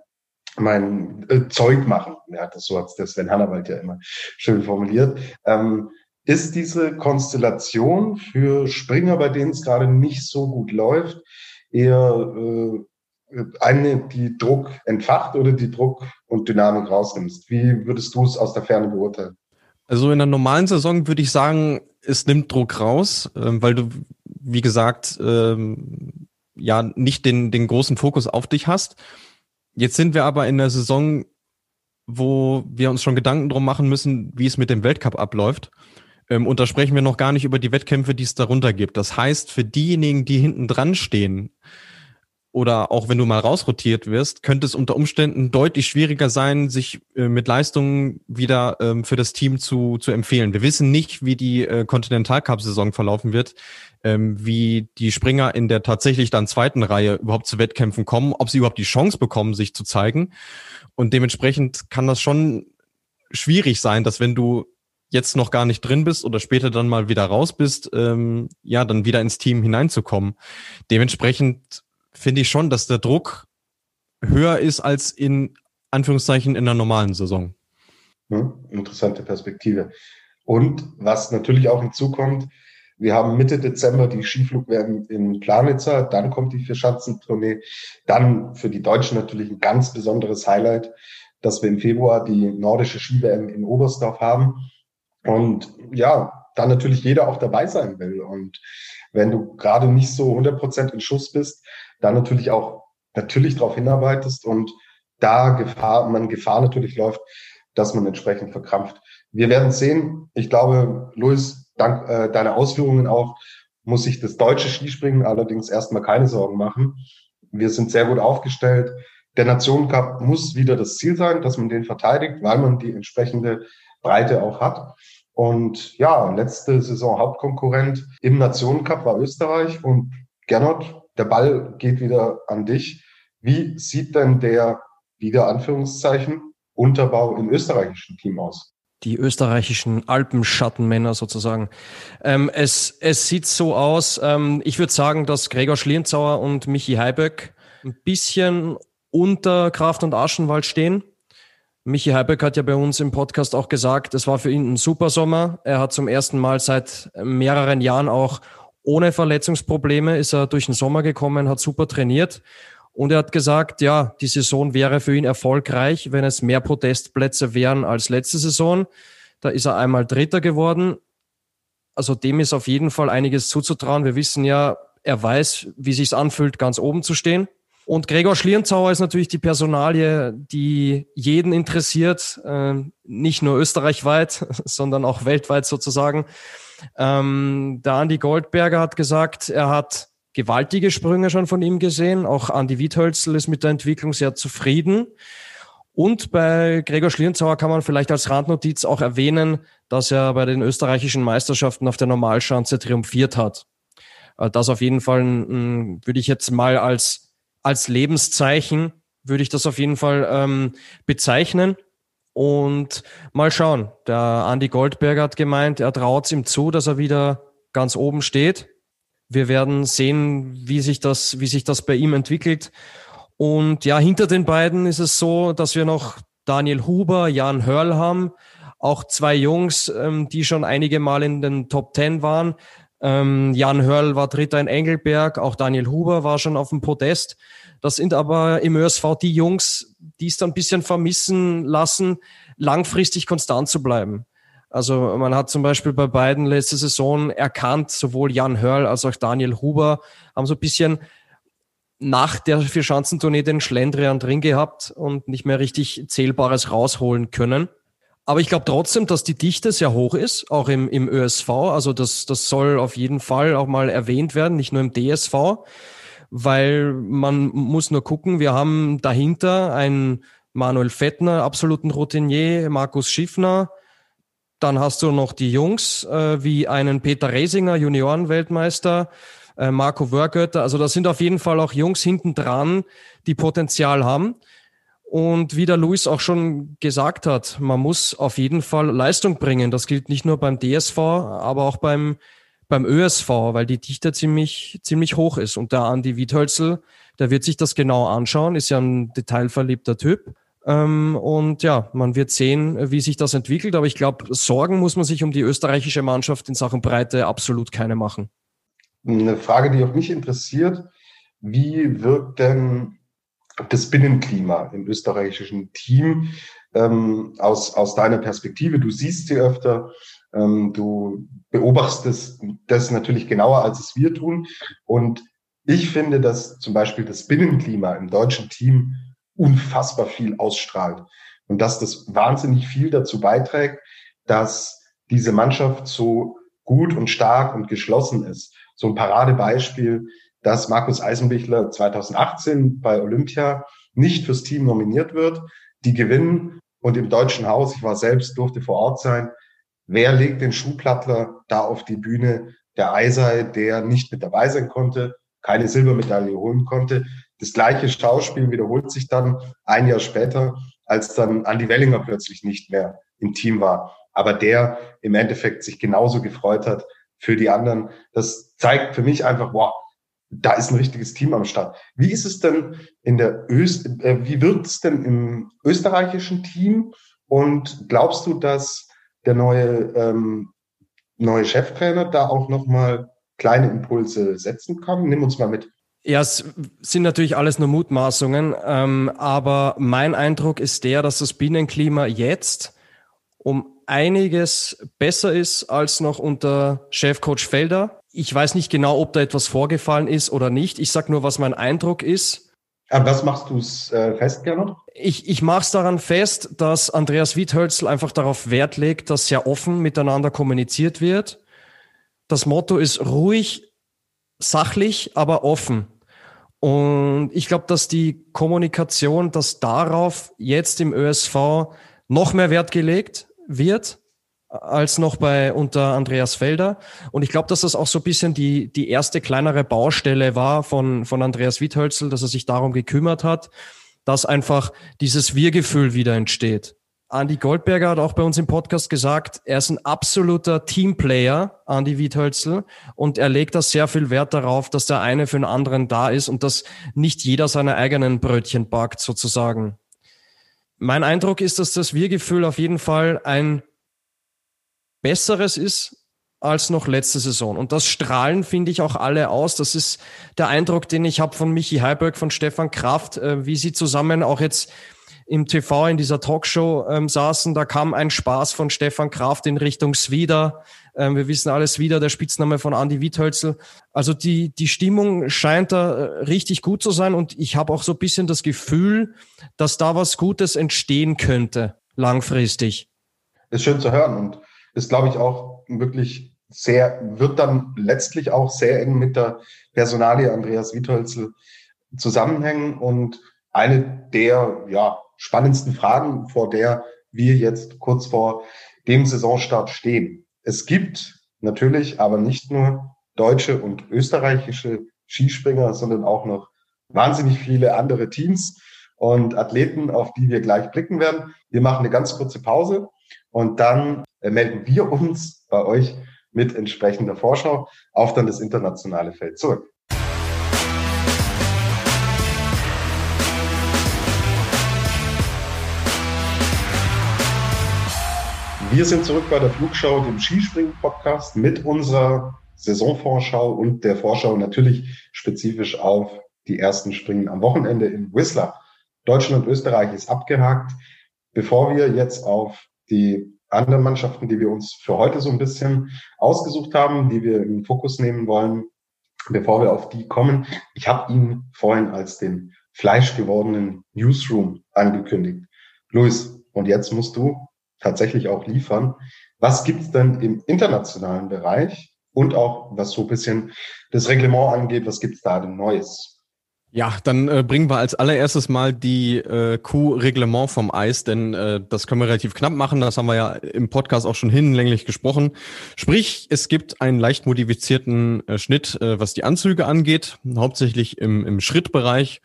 mein äh, Zeug machen. Ja, das so hat der Sven Hannawald ja immer schön formuliert. Ähm, ist diese Konstellation für Springer, bei denen es gerade nicht so gut läuft, eher äh, eine, die Druck entfacht oder die Druck und Dynamik rausnimmst? Wie würdest du es aus der Ferne beurteilen? Also in der normalen Saison würde ich sagen, es nimmt Druck raus, ähm, weil du, wie gesagt, ähm, ja nicht den, den großen Fokus auf dich hast. Jetzt sind wir aber in der Saison, wo wir uns schon Gedanken drum machen müssen, wie es mit dem Weltcup abläuft. Ähm, und da sprechen wir noch gar nicht über die Wettkämpfe, die es darunter gibt. Das heißt, für diejenigen, die hinten dran stehen, oder auch wenn du mal rausrotiert wirst, könnte es unter Umständen deutlich schwieriger sein, sich äh, mit Leistungen wieder ähm, für das Team zu, zu empfehlen. Wir wissen nicht, wie die äh, Continental Cup Saison verlaufen wird, ähm, wie die Springer in der tatsächlich dann zweiten Reihe überhaupt zu Wettkämpfen kommen, ob sie überhaupt die Chance bekommen, sich zu zeigen. Und dementsprechend kann das schon schwierig sein, dass wenn du jetzt noch gar nicht drin bist oder später dann mal wieder raus bist, ähm, ja, dann wieder ins Team hineinzukommen. Dementsprechend finde ich schon, dass der Druck höher ist als in Anführungszeichen in der normalen Saison. Hm, interessante Perspektive. Und was natürlich auch hinzukommt, wir haben Mitte Dezember die Skiflugwärme in Planitzer, dann kommt die Vierschanzentournee, dann für die Deutschen natürlich ein ganz besonderes Highlight, dass wir im Februar die nordische Ski-WM in Oberstdorf haben. Und ja, dann natürlich jeder auch dabei sein will. Und wenn du gerade nicht so 100 Prozent in Schuss bist, dann natürlich auch natürlich darauf hinarbeitest und da Gefahr, man Gefahr natürlich läuft, dass man entsprechend verkrampft. Wir werden sehen. Ich glaube, Luis, dank äh, deiner Ausführungen auch, muss sich das deutsche Skispringen allerdings erstmal keine Sorgen machen. Wir sind sehr gut aufgestellt. Der Nationencup muss wieder das Ziel sein, dass man den verteidigt, weil man die entsprechende Breite auch hat. Und ja, letzte Saison Hauptkonkurrent im Nationencup war Österreich und Gernot, der Ball geht wieder an dich. Wie sieht denn der, wieder Anführungszeichen, Unterbau im österreichischen Team aus? Die österreichischen Alpenschattenmänner sozusagen. Ähm, es, es sieht so aus, ähm, ich würde sagen, dass Gregor Schlierenzauer und Michi Heiböck ein bisschen unter Kraft und Aschenwald stehen. Michi Heiböck hat ja bei uns im Podcast auch gesagt, es war für ihn ein super Sommer. Er hat zum ersten Mal seit mehreren Jahren auch ohne Verletzungsprobleme ist er durch den Sommer gekommen, hat super trainiert. Und er hat gesagt, ja, die Saison wäre für ihn erfolgreich, wenn es mehr Protestplätze wären als letzte Saison. Da ist er einmal Dritter geworden. Also dem ist auf jeden Fall einiges zuzutrauen. Wir wissen ja, er weiß, wie sich's anfühlt, ganz oben zu stehen. Und Gregor Schlierenzauer ist natürlich die Personalie, die jeden interessiert, äh, nicht nur österreichweit, sondern auch weltweit sozusagen. Ähm, der Andi Goldberger hat gesagt, er hat gewaltige Sprünge schon von ihm gesehen. Auch Andi Wiethölzl ist mit der Entwicklung sehr zufrieden. Und bei Gregor Schlierenzauer kann man vielleicht als Randnotiz auch erwähnen, dass er bei den österreichischen Meisterschaften auf der Normalschanze triumphiert hat. Äh, das auf jeden Fall würde ich jetzt mal als als Lebenszeichen würde ich das auf jeden Fall ähm, bezeichnen. Und mal schauen. Der Andy Goldberger hat gemeint, er traut es ihm zu, dass er wieder ganz oben steht. Wir werden sehen, wie sich das, wie sich das bei ihm entwickelt. Und ja, hinter den beiden ist es so, dass wir noch Daniel Huber, Jan Hörl haben. Auch zwei Jungs, ähm, die schon einige Mal in den Top Ten waren. Ähm, Jan Hörl war Dritter in Engelberg, auch Daniel Huber war schon auf dem Podest. Das sind aber im ÖSV die Jungs, die es dann ein bisschen vermissen lassen, langfristig konstant zu bleiben. Also man hat zum Beispiel bei beiden letzte Saison erkannt, sowohl Jan Hörl als auch Daniel Huber haben so ein bisschen nach der Vierschanzentournee den Schlendrian drin gehabt und nicht mehr richtig Zählbares rausholen können. Aber ich glaube trotzdem, dass die Dichte sehr hoch ist, auch im, im ÖSV. Also das, das soll auf jeden Fall auch mal erwähnt werden, nicht nur im DSV, weil man muss nur gucken, wir haben dahinter einen Manuel Fettner, absoluten Routinier, Markus Schiffner, dann hast du noch die Jungs, äh, wie einen Peter Resinger, Juniorenweltmeister, äh, Marco Wörgötter. Also da sind auf jeden Fall auch Jungs hinten dran, die Potenzial haben. Und wie der Luis auch schon gesagt hat, man muss auf jeden Fall Leistung bringen. Das gilt nicht nur beim DSV, aber auch beim, beim ÖSV, weil die Dichte ziemlich, ziemlich hoch ist. Und der Andi Wiethölzel, der wird sich das genau anschauen, ist ja ein detailverliebter Typ. Ähm, und ja, man wird sehen, wie sich das entwickelt. Aber ich glaube, Sorgen muss man sich um die österreichische Mannschaft in Sachen Breite absolut keine machen. Eine Frage, die auch mich interessiert. Wie wirkt denn das Binnenklima im österreichischen Team ähm, aus, aus deiner Perspektive. Du siehst sie öfter, ähm, du beobachtest das natürlich genauer, als es wir tun. Und ich finde, dass zum Beispiel das Binnenklima im deutschen Team unfassbar viel ausstrahlt und dass das wahnsinnig viel dazu beiträgt, dass diese Mannschaft so gut und stark und geschlossen ist. So ein Paradebeispiel dass Markus Eisenbichler 2018 bei Olympia nicht fürs Team nominiert wird. Die gewinnen und im Deutschen Haus, ich war selbst, durfte vor Ort sein. Wer legt den Schuhplattler da auf die Bühne? Der Eisei, der nicht mit dabei sein konnte, keine Silbermedaille holen konnte. Das gleiche Schauspiel wiederholt sich dann ein Jahr später, als dann Andy Wellinger plötzlich nicht mehr im Team war. Aber der im Endeffekt sich genauso gefreut hat für die anderen. Das zeigt für mich einfach, wow, da ist ein richtiges Team am Start. Wie ist es denn in der Öst, äh, wie wird es denn im österreichischen Team? Und glaubst du, dass der neue, ähm, neue Cheftrainer da auch nochmal kleine Impulse setzen kann? Nimm uns mal mit. Ja, es sind natürlich alles nur Mutmaßungen, ähm, aber mein Eindruck ist der, dass das Binnenklima jetzt um einiges besser ist als noch unter Chefcoach Felder. Ich weiß nicht genau, ob da etwas vorgefallen ist oder nicht. Ich sag nur, was mein Eindruck ist. Aber was machst du es äh, fest, Gernot? Ich, ich mache es daran fest, dass Andreas Wiethölzl einfach darauf Wert legt, dass sehr offen miteinander kommuniziert wird. Das Motto ist ruhig, sachlich, aber offen. Und ich glaube, dass die Kommunikation, dass darauf jetzt im ÖSV noch mehr Wert gelegt wird als noch bei unter Andreas Felder. Und ich glaube, dass das auch so ein bisschen die, die erste kleinere Baustelle war von, von Andreas Wiethölzel, dass er sich darum gekümmert hat, dass einfach dieses Wir-Gefühl wieder entsteht. Andy Goldberger hat auch bei uns im Podcast gesagt, er ist ein absoluter Teamplayer, Andy Wiethölzel, und er legt da sehr viel Wert darauf, dass der eine für den anderen da ist und dass nicht jeder seine eigenen Brötchen backt, sozusagen. Mein Eindruck ist, dass das Wir-Gefühl auf jeden Fall ein besseres ist als noch letzte Saison. Und das strahlen, finde ich, auch alle aus. Das ist der Eindruck, den ich habe von Michi Heiberg, von Stefan Kraft, äh, wie sie zusammen auch jetzt im TV in dieser Talkshow ähm, saßen. Da kam ein Spaß von Stefan Kraft in Richtung Swider. Ähm, wir wissen alles wieder, der Spitzname von Andy Wiethölzel. Also die, die Stimmung scheint da äh, richtig gut zu sein und ich habe auch so ein bisschen das Gefühl, dass da was Gutes entstehen könnte, langfristig. Ist schön zu hören und ist, glaube ich, auch wirklich sehr, wird dann letztlich auch sehr eng mit der Personalie Andreas Wietholzel zusammenhängen und eine der ja, spannendsten Fragen, vor der wir jetzt kurz vor dem Saisonstart stehen. Es gibt natürlich aber nicht nur deutsche und österreichische Skispringer, sondern auch noch wahnsinnig viele andere Teams und Athleten, auf die wir gleich blicken werden. Wir machen eine ganz kurze Pause und dann äh, melden wir uns bei euch mit entsprechender Vorschau auf dann das internationale Feld zurück. Wir sind zurück bei der Flugschau, dem Skispringen-Podcast mit unserer Saisonvorschau und der Vorschau natürlich spezifisch auf die ersten Springen am Wochenende in Whistler. Deutschland und Österreich ist abgehakt. Bevor wir jetzt auf die anderen Mannschaften, die wir uns für heute so ein bisschen ausgesucht haben, die wir in Fokus nehmen wollen, bevor wir auf die kommen. Ich habe ihn vorhin als den fleischgewordenen Newsroom angekündigt. Luis, und jetzt musst du tatsächlich auch liefern. Was gibt's denn im internationalen Bereich und auch was so ein bisschen das Reglement angeht, was gibt's da denn Neues? Ja, dann äh, bringen wir als allererstes mal die äh, Q-Reglement vom Eis, denn äh, das können wir relativ knapp machen. Das haben wir ja im Podcast auch schon hinlänglich gesprochen. Sprich, es gibt einen leicht modifizierten äh, Schnitt, äh, was die Anzüge angeht, hauptsächlich im, im Schrittbereich,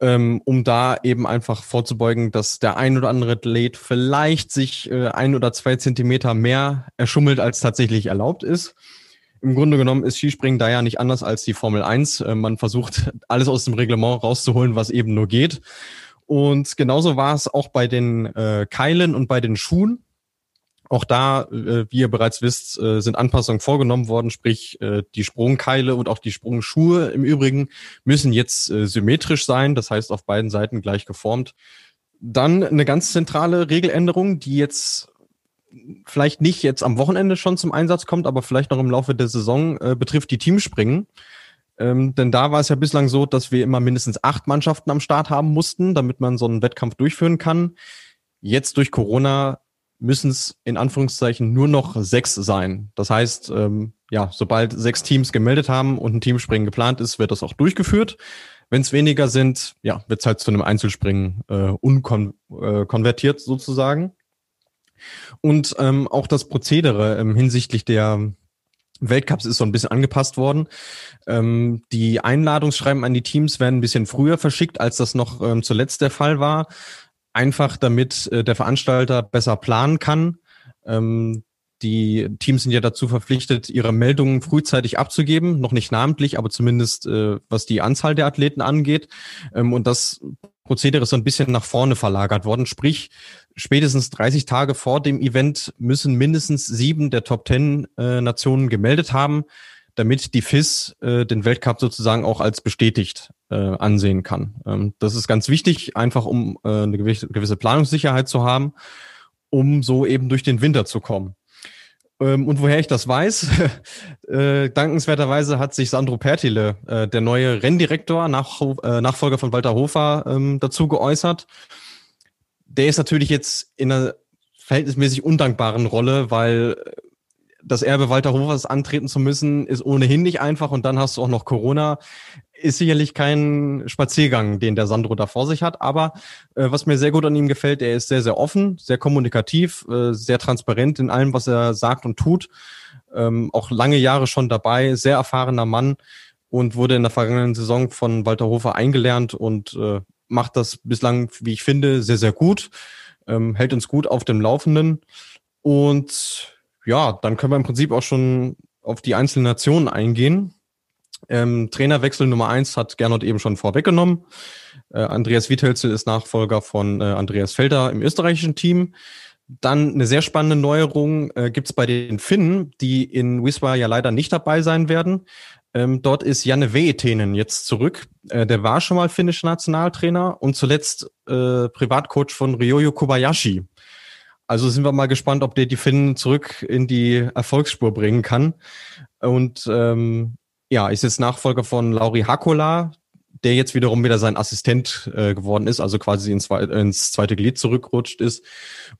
ähm, um da eben einfach vorzubeugen, dass der ein oder andere Athlet vielleicht sich äh, ein oder zwei Zentimeter mehr erschummelt, als tatsächlich erlaubt ist. Im Grunde genommen ist Skispringen da ja nicht anders als die Formel 1. Äh, man versucht alles aus dem Reglement rauszuholen, was eben nur geht. Und genauso war es auch bei den äh, Keilen und bei den Schuhen. Auch da, äh, wie ihr bereits wisst, äh, sind Anpassungen vorgenommen worden, sprich äh, die Sprungkeile und auch die Sprungschuhe im Übrigen müssen jetzt äh, symmetrisch sein, das heißt auf beiden Seiten gleich geformt. Dann eine ganz zentrale Regeländerung, die jetzt vielleicht nicht jetzt am Wochenende schon zum Einsatz kommt, aber vielleicht noch im Laufe der Saison äh, betrifft die Teamspringen. Ähm, denn da war es ja bislang so, dass wir immer mindestens acht Mannschaften am Start haben mussten, damit man so einen Wettkampf durchführen kann. Jetzt durch Corona müssen es in Anführungszeichen nur noch sechs sein. Das heißt, ähm, ja, sobald sechs Teams gemeldet haben und ein Teamspringen geplant ist, wird das auch durchgeführt. Wenn es weniger sind, ja, wird es halt zu einem Einzelspringen äh, unkonvertiert äh, sozusagen. Und ähm, auch das Prozedere ähm, hinsichtlich der Weltcups ist so ein bisschen angepasst worden. Ähm, die Einladungsschreiben an die Teams werden ein bisschen früher verschickt, als das noch ähm, zuletzt der Fall war. Einfach damit äh, der Veranstalter besser planen kann. Ähm, die Teams sind ja dazu verpflichtet, ihre Meldungen frühzeitig abzugeben, noch nicht namentlich, aber zumindest äh, was die Anzahl der Athleten angeht. Ähm, und das Prozedere ist so ein bisschen nach vorne verlagert worden. Sprich, spätestens 30 Tage vor dem Event müssen mindestens sieben der Top Ten äh, Nationen gemeldet haben, damit die FIS äh, den Weltcup sozusagen auch als bestätigt äh, ansehen kann. Ähm, das ist ganz wichtig, einfach um äh, eine gewisse, Planungssicherheit zu haben, um so eben durch den Winter zu kommen. Ähm, und woher ich das weiß, äh, dankenswerterweise hat sich Sandro Pertile, äh, der neue Renndirektor, nach, äh, Nachfolger von Walter Hofer, ähm, dazu geäußert. Der ist natürlich jetzt in einer verhältnismäßig undankbaren Rolle, weil das Erbe Walter Hofers antreten zu müssen, ist ohnehin nicht einfach und dann hast du auch noch Corona ist sicherlich kein Spaziergang, den der Sandro da vor sich hat. Aber äh, was mir sehr gut an ihm gefällt, er ist sehr, sehr offen, sehr kommunikativ, äh, sehr transparent in allem, was er sagt und tut. Ähm, auch lange Jahre schon dabei, sehr erfahrener Mann und wurde in der vergangenen Saison von Walter Hofer eingelernt und äh, macht das bislang, wie ich finde, sehr, sehr gut. Ähm, hält uns gut auf dem Laufenden. Und ja, dann können wir im Prinzip auch schon auf die einzelnen Nationen eingehen. Ähm, Trainerwechsel Nummer eins hat Gernot eben schon vorweggenommen. Äh, Andreas Wiethölzel ist Nachfolger von äh, Andreas Felder im österreichischen Team. Dann eine sehr spannende Neuerung äh, gibt es bei den Finnen, die in Wiswa ja leider nicht dabei sein werden. Ähm, dort ist Janne Veetenen jetzt zurück. Äh, der war schon mal finnischer Nationaltrainer und zuletzt äh, Privatcoach von Ryoyo Kobayashi. Also sind wir mal gespannt, ob der die Finnen zurück in die Erfolgsspur bringen kann. Und ähm, ja, ist jetzt Nachfolger von Lauri Hakola, der jetzt wiederum wieder sein Assistent äh, geworden ist, also quasi ins, ins zweite Glied zurückrutscht ist.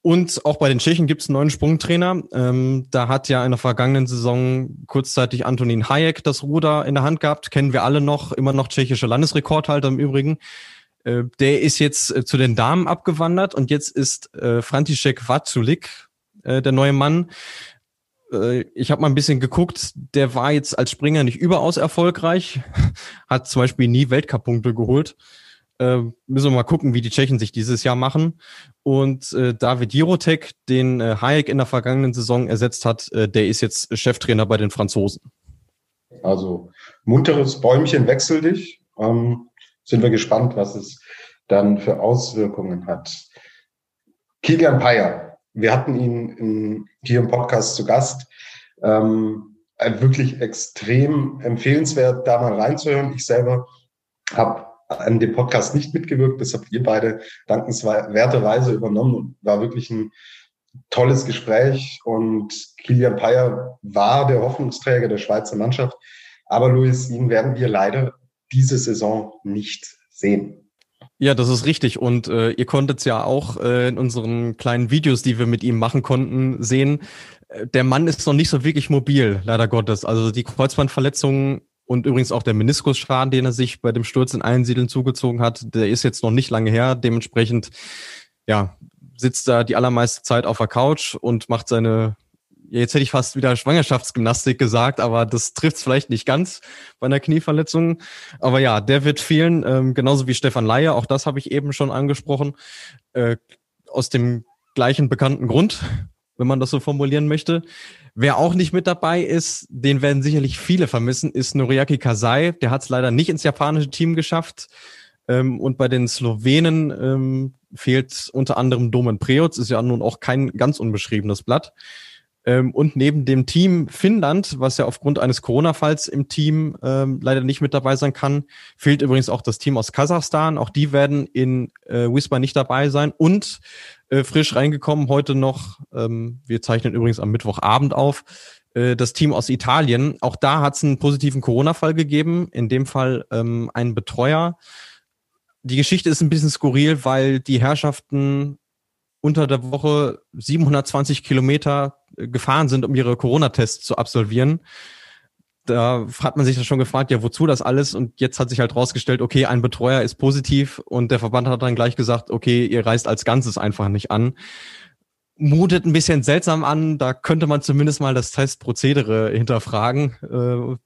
Und auch bei den Tschechen gibt es einen neuen Sprungtrainer. Ähm, da hat ja in der vergangenen Saison kurzzeitig Antonin Hayek das Ruder in der Hand gehabt. Kennen wir alle noch, immer noch tschechischer Landesrekordhalter im Übrigen. Äh, der ist jetzt äh, zu den Damen abgewandert und jetzt ist äh, František Vaculik der neue Mann ich habe mal ein bisschen geguckt, der war jetzt als Springer nicht überaus erfolgreich, hat zum Beispiel nie Weltcup-Punkte geholt. Äh, müssen wir mal gucken, wie die Tschechen sich dieses Jahr machen. Und äh, David Jirotek, den äh, Hayek in der vergangenen Saison ersetzt hat, äh, der ist jetzt Cheftrainer bei den Franzosen. Also munteres Bäumchen wechsel dich. Ähm, sind wir gespannt, was es dann für Auswirkungen hat. Kilian Payer, wir hatten ihn in, hier im Podcast zu Gast. Ähm, wirklich extrem empfehlenswert, da mal reinzuhören. Ich selber habe an dem Podcast nicht mitgewirkt, das habt ihr beide dankenswerterweise übernommen und war wirklich ein tolles Gespräch und Kilian Payer war der Hoffnungsträger der Schweizer Mannschaft. Aber Luis, ihn werden wir leider diese Saison nicht sehen. Ja, das ist richtig. Und äh, ihr konntet ja auch äh, in unseren kleinen Videos, die wir mit ihm machen konnten, sehen, äh, der Mann ist noch nicht so wirklich mobil, leider Gottes. Also die Kreuzbandverletzungen und übrigens auch der Meniskusschaden, den er sich bei dem Sturz in Einsiedeln zugezogen hat, der ist jetzt noch nicht lange her. Dementsprechend, ja, sitzt er die allermeiste Zeit auf der Couch und macht seine jetzt hätte ich fast wieder Schwangerschaftsgymnastik gesagt, aber das trifft es vielleicht nicht ganz bei einer Knieverletzung. Aber ja, der wird fehlen, ähm, genauso wie Stefan Leier, auch das habe ich eben schon angesprochen, äh, aus dem gleichen bekannten Grund, wenn man das so formulieren möchte. Wer auch nicht mit dabei ist, den werden sicherlich viele vermissen, ist Noriaki Kasai. Der hat es leider nicht ins japanische Team geschafft. Ähm, und bei den Slowenen ähm, fehlt unter anderem Domen Preoc, ist ja nun auch kein ganz unbeschriebenes Blatt. Ähm, und neben dem Team Finnland, was ja aufgrund eines Corona-Falls im Team ähm, leider nicht mit dabei sein kann, fehlt übrigens auch das Team aus Kasachstan. Auch die werden in äh, Whisper nicht dabei sein. Und äh, frisch reingekommen heute noch, ähm, wir zeichnen übrigens am Mittwochabend auf, äh, das Team aus Italien. Auch da hat es einen positiven Corona-Fall gegeben, in dem Fall ähm, ein Betreuer. Die Geschichte ist ein bisschen skurril, weil die Herrschaften unter der Woche 720 Kilometer gefahren sind, um ihre Corona-Tests zu absolvieren. da hat man sich dann schon gefragt, ja, wozu das alles? Und jetzt hat sich halt rausgestellt, okay, ein Betreuer ist positiv und der Verband hat dann gleich gesagt, okay, ihr reist als Ganzes einfach nicht an. Mutet ein bisschen seltsam an, da könnte man zumindest mal das Testprozedere hinterfragen. Äh,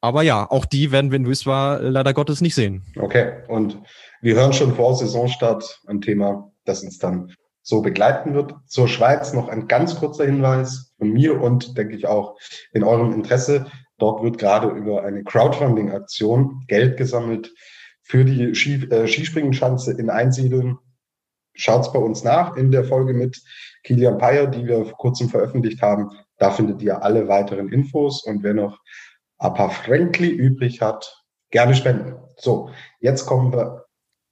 aber ja, auch die werden wir in Wiswa leider Gottes nicht sehen. Okay, und wir hören schon vor Saisonstart ein Thema, das uns dann so begleiten wird. Zur Schweiz noch ein ganz kurzer Hinweis von mir und denke ich auch in eurem Interesse. Dort wird gerade über eine Crowdfunding-Aktion Geld gesammelt für die Ski, äh, Skispringenschanze in Einsiedeln. Schaut's bei uns nach in der Folge mit Kilian Payer, die wir vor kurzem veröffentlicht haben. Da findet ihr alle weiteren Infos und wer noch ein paar Frankli übrig hat, gerne spenden. So, jetzt kommen wir.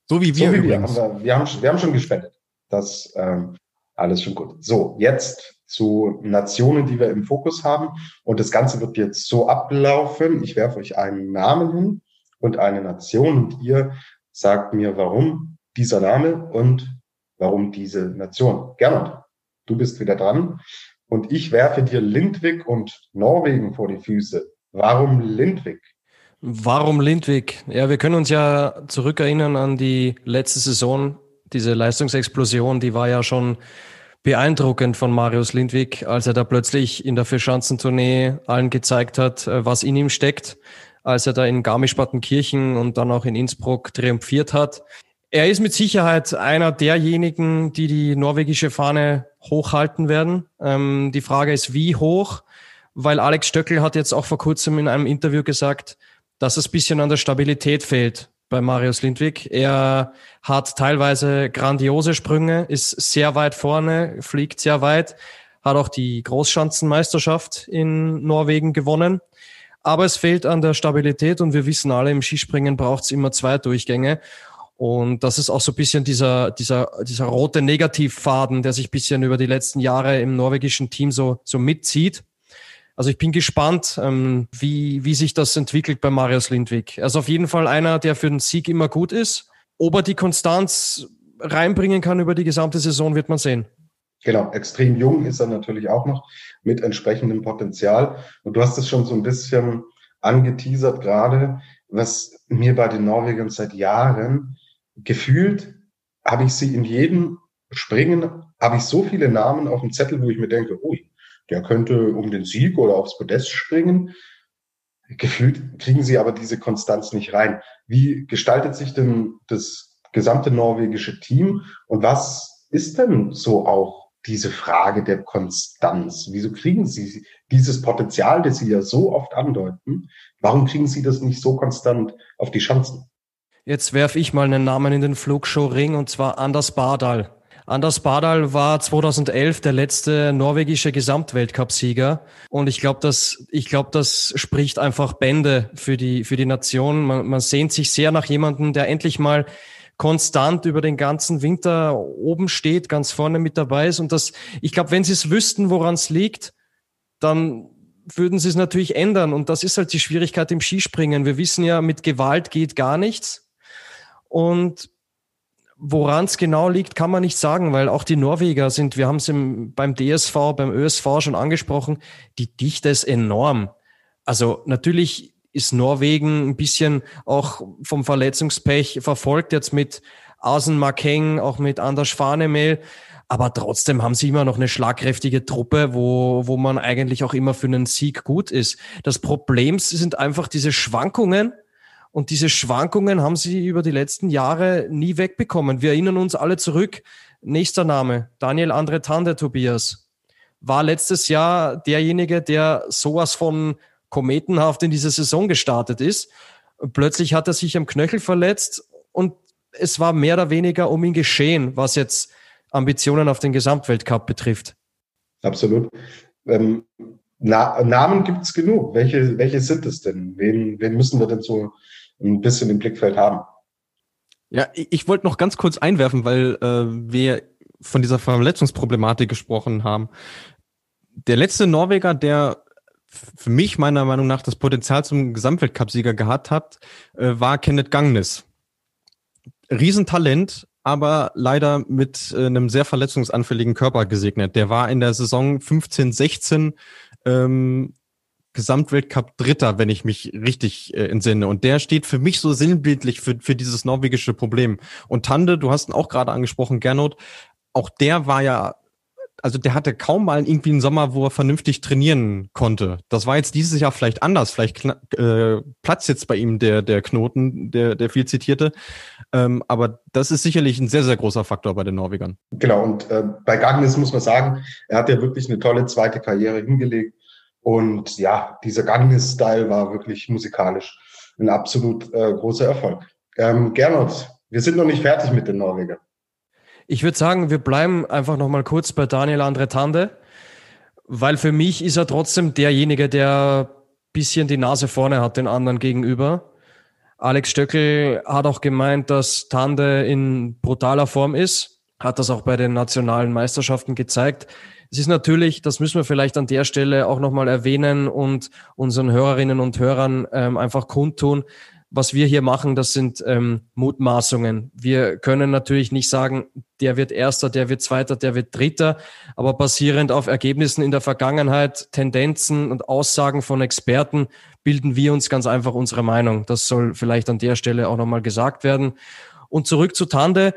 So wie wir so wie übrigens. Wir. wir, wir, haben, wir haben schon gespendet. Das ähm, alles schon gut. So, jetzt zu Nationen, die wir im Fokus haben. Und das Ganze wird jetzt so ablaufen. Ich werfe euch einen Namen hin und eine Nation und ihr sagt mir, warum dieser Name und warum diese Nation. Gernot, du bist wieder dran. Und ich werfe dir Lindwig und Norwegen vor die Füße. Warum Lindwig? Warum Lindwig? Ja, wir können uns ja zurückerinnern an die letzte Saison. Diese Leistungsexplosion, die war ja schon beeindruckend von Marius Lindwig, als er da plötzlich in der Vierschanzentournee allen gezeigt hat, äh, was in ihm steckt, als er da in Garmisch-Partenkirchen und dann auch in Innsbruck triumphiert hat. Er ist mit Sicherheit einer derjenigen, die die norwegische Fahne hochhalten werden. Ähm, die Frage ist, wie hoch? Weil Alex Stöckel hat jetzt auch vor kurzem in einem Interview gesagt, dass es bisschen an der Stabilität fehlt bei Marius Lindwig. Er hat teilweise grandiose Sprünge, ist sehr weit vorne, fliegt sehr weit, hat auch die Großschanzenmeisterschaft in Norwegen gewonnen. Aber es fehlt an der Stabilität und wir wissen alle, im Skispringen braucht es immer zwei Durchgänge. Und das ist auch so ein bisschen dieser, dieser, dieser rote Negativfaden, der sich ein bisschen über die letzten Jahre im norwegischen Team so, so mitzieht. Also ich bin gespannt, ähm, wie, wie sich das entwickelt bei Marius Lindwig. Er ist auf jeden Fall einer, der für den Sieg immer gut ist. Ob er die Konstanz reinbringen kann über die gesamte Saison, wird man sehen. Genau, extrem jung ist er natürlich auch noch mit entsprechendem Potenzial. Und du hast es schon so ein bisschen angeteasert gerade, was mir bei den Norwegern seit Jahren gefühlt, habe ich sie in jedem Springen, habe ich so viele Namen auf dem Zettel, wo ich mir denke, ui, der könnte um den Sieg oder aufs Podest springen. Gefühlt kriegen sie aber diese Konstanz nicht rein. Wie gestaltet sich denn das gesamte norwegische Team und was ist denn so auch diese Frage der Konstanz? Wieso kriegen sie dieses Potenzial, das sie ja so oft andeuten, warum kriegen sie das nicht so konstant auf die Schanzen? Jetzt werfe ich mal einen Namen in den Flugshow-Ring und zwar Anders Bardal. Anders Bardal war 2011 der letzte norwegische Gesamtweltcupsieger und ich glaube, das, ich glaube, das spricht einfach Bände für die für die Nation. Man, man sehnt sich sehr nach jemandem, der endlich mal konstant über den ganzen Winter oben steht, ganz vorne mit dabei ist und das, ich glaube, wenn sie es wüssten, woran es liegt, dann würden sie es natürlich ändern und das ist halt die Schwierigkeit im Skispringen. Wir wissen ja, mit Gewalt geht gar nichts und Woran es genau liegt, kann man nicht sagen, weil auch die Norweger sind, wir haben es beim DSV, beim ÖSV schon angesprochen, die Dichte ist enorm. Also natürlich ist Norwegen ein bisschen auch vom Verletzungspech verfolgt, jetzt mit Asen Makeng, auch mit Anders Farnemel. Aber trotzdem haben sie immer noch eine schlagkräftige Truppe, wo, wo man eigentlich auch immer für einen Sieg gut ist. Das Problem sind einfach diese Schwankungen, und diese Schwankungen haben sie über die letzten Jahre nie wegbekommen. Wir erinnern uns alle zurück. Nächster Name, Daniel Andre Tande Tobias, war letztes Jahr derjenige, der sowas von kometenhaft in diese Saison gestartet ist. Plötzlich hat er sich am Knöchel verletzt und es war mehr oder weniger um ihn geschehen, was jetzt Ambitionen auf den Gesamtweltcup betrifft. Absolut. Ähm, Na Namen gibt es genug. Welche, welche sind es denn? Wen, wen müssen wir denn so ein bisschen im Blickfeld haben. Ja, ich wollte noch ganz kurz einwerfen, weil äh, wir von dieser Verletzungsproblematik gesprochen haben. Der letzte Norweger, der für mich meiner Meinung nach das Potenzial zum Gesamtweltcupsieger gehabt hat, äh, war Kenneth Gangnes. Riesentalent, aber leider mit äh, einem sehr verletzungsanfälligen Körper gesegnet. Der war in der Saison 15, 16 ähm, Gesamtweltcup Dritter, wenn ich mich richtig äh, entsinne. Und der steht für mich so sinnbildlich für, für dieses norwegische Problem. Und Tande, du hast ihn auch gerade angesprochen, Gernot, auch der war ja also der hatte kaum mal irgendwie einen Sommer, wo er vernünftig trainieren konnte. Das war jetzt dieses Jahr vielleicht anders. Vielleicht äh, platzt jetzt bei ihm der, der Knoten, der, der viel zitierte. Ähm, aber das ist sicherlich ein sehr, sehr großer Faktor bei den Norwegern. Genau, und äh, bei Gagnes muss man sagen, er hat ja wirklich eine tolle zweite Karriere hingelegt. Und ja, dieser Gagnes-Style war wirklich musikalisch ein absolut äh, großer Erfolg. Ähm, Gernot, wir sind noch nicht fertig mit den Norwegern. Ich würde sagen, wir bleiben einfach noch mal kurz bei Daniel Andretande, weil für mich ist er trotzdem derjenige, der bisschen die Nase vorne hat den anderen gegenüber. Alex Stöckel hat auch gemeint, dass Tande in brutaler Form ist, hat das auch bei den nationalen Meisterschaften gezeigt. Es ist natürlich, das müssen wir vielleicht an der Stelle auch nochmal erwähnen und unseren Hörerinnen und Hörern ähm, einfach kundtun, was wir hier machen, das sind ähm, Mutmaßungen. Wir können natürlich nicht sagen, der wird Erster, der wird Zweiter, der wird Dritter, aber basierend auf Ergebnissen in der Vergangenheit, Tendenzen und Aussagen von Experten bilden wir uns ganz einfach unsere Meinung. Das soll vielleicht an der Stelle auch nochmal gesagt werden. Und zurück zu Tande.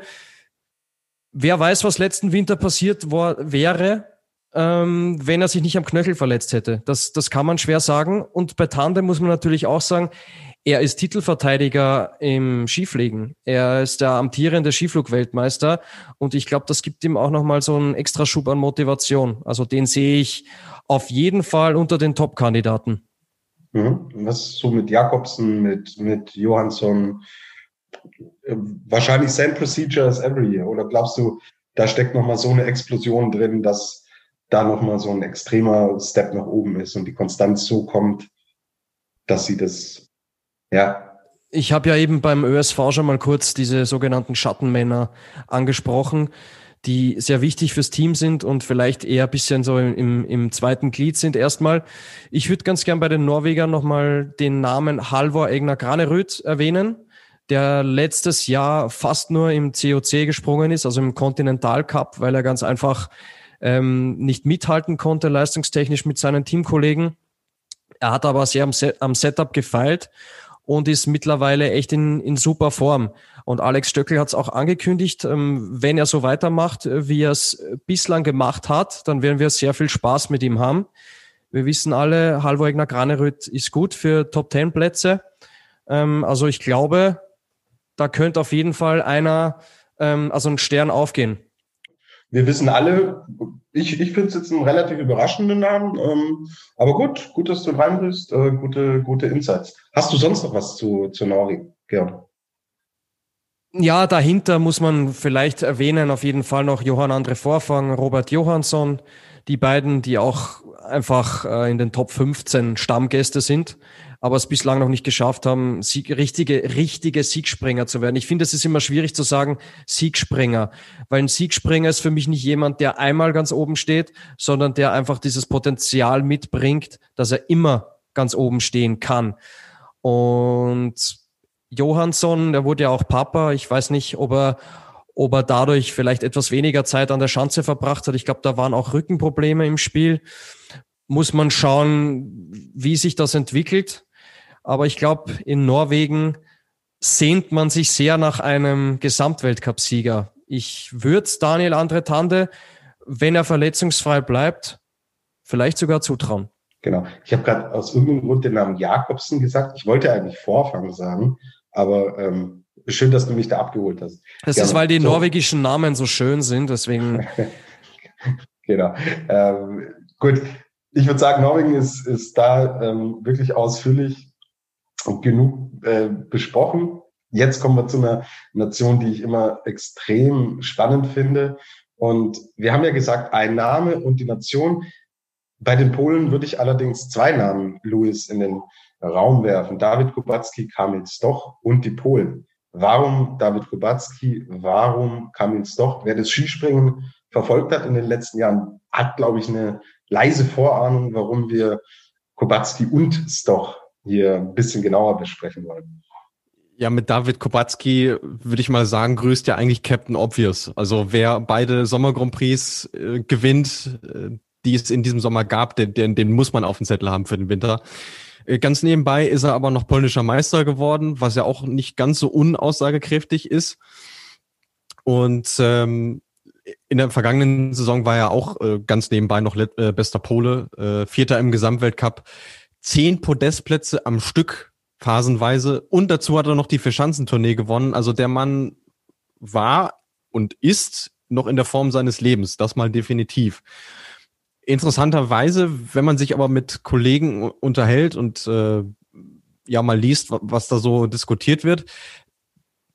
Wer weiß, was letzten Winter passiert wäre, ähm, wenn er sich nicht am Knöchel verletzt hätte. Das, das kann man schwer sagen. Und bei Tande muss man natürlich auch sagen, er ist Titelverteidiger im Skifliegen. Er ist der amtierende Skiflugweltmeister und ich glaube, das gibt ihm auch nochmal so einen extra Schub an Motivation. Also den sehe ich auf jeden Fall unter den Top-Kandidaten. Mhm. Was ist so mit Jakobsen, mit, mit Johansson? Wahrscheinlich same procedure as every year. Oder glaubst du, da steckt nochmal so eine Explosion drin, dass da nochmal so ein extremer Step nach oben ist und die Konstanz so kommt, dass sie das ja. Ich habe ja eben beim ÖSV schon mal kurz diese sogenannten Schattenmänner angesprochen, die sehr wichtig fürs Team sind und vielleicht eher ein bisschen so im, im zweiten Glied sind erstmal. Ich würde ganz gern bei den Norwegern nochmal den Namen Halvor Egner Granerüth erwähnen, der letztes Jahr fast nur im COC gesprungen ist, also im Continental Cup, weil er ganz einfach ähm, nicht mithalten konnte, leistungstechnisch mit seinen Teamkollegen. Er hat aber sehr am, Set, am Setup gefeilt und ist mittlerweile echt in, in super Form. Und Alex Stöckel hat es auch angekündigt, ähm, wenn er so weitermacht, äh, wie er es bislang gemacht hat, dann werden wir sehr viel Spaß mit ihm haben. Wir wissen alle, Halvor Graneröth ist gut für Top Ten Plätze. Ähm, also ich glaube, da könnte auf jeden Fall einer, ähm, also ein Stern aufgehen wir wissen alle, ich, ich finde es jetzt einen relativ überraschenden Namen, ähm, aber gut, gut, dass du reinbringst, äh, gute, gute Insights. Hast du sonst noch was zu, zu Nori, Gerd? Ja, dahinter muss man vielleicht erwähnen, auf jeden Fall noch Johann Andre Vorfang, Robert Johansson, die beiden, die auch einfach äh, in den Top 15 Stammgäste sind aber es bislang noch nicht geschafft haben, Sieg, richtige, richtige Siegspringer zu werden. Ich finde, es ist immer schwierig zu sagen Siegspringer, weil ein Siegspringer ist für mich nicht jemand, der einmal ganz oben steht, sondern der einfach dieses Potenzial mitbringt, dass er immer ganz oben stehen kann. Und Johansson, der wurde ja auch Papa. Ich weiß nicht, ob er, ob er dadurch vielleicht etwas weniger Zeit an der Schanze verbracht hat. Ich glaube, da waren auch Rückenprobleme im Spiel. Muss man schauen, wie sich das entwickelt. Aber ich glaube, in Norwegen sehnt man sich sehr nach einem Gesamtweltcupsieger. Ich würde Daniel Andre Tande, wenn er verletzungsfrei bleibt, vielleicht sogar zutrauen. Genau. Ich habe gerade aus irgendeinem Grund den Namen Jakobsen gesagt. Ich wollte eigentlich Vorfang sagen, aber ähm, schön, dass du mich da abgeholt hast. Das Gerne. ist, weil die so. norwegischen Namen so schön sind, deswegen. genau. Ähm, gut. Ich würde sagen, Norwegen ist, ist da ähm, wirklich ausführlich genug äh, besprochen. Jetzt kommen wir zu einer Nation, die ich immer extrem spannend finde. Und wir haben ja gesagt, ein Name und die Nation. Bei den Polen würde ich allerdings zwei Namen, Louis, in den Raum werfen. David Kubacki, Kamil Stoch und die Polen. Warum David Kubacki? Warum Kamil Stoch? Wer das Skispringen verfolgt hat in den letzten Jahren, hat, glaube ich, eine leise Vorahnung, warum wir Kubacki und Stoch hier ein bisschen genauer besprechen wollen. Ja, mit David Kubacki würde ich mal sagen, grüßt ja eigentlich Captain Obvious. Also wer beide Sommer Grand Prix äh, gewinnt, äh, die es in diesem Sommer gab, den, den, den muss man auf dem Zettel haben für den Winter. Äh, ganz nebenbei ist er aber noch polnischer Meister geworden, was ja auch nicht ganz so unaussagekräftig ist. Und ähm, in der vergangenen Saison war er auch äh, ganz nebenbei noch äh, bester Pole, äh, Vierter im Gesamtweltcup, zehn Podestplätze am Stück phasenweise und dazu hat er noch die Verschanzentournee gewonnen. Also der Mann war und ist noch in der Form seines Lebens, das mal definitiv. Interessanterweise, wenn man sich aber mit Kollegen unterhält und äh, ja mal liest, was da so diskutiert wird,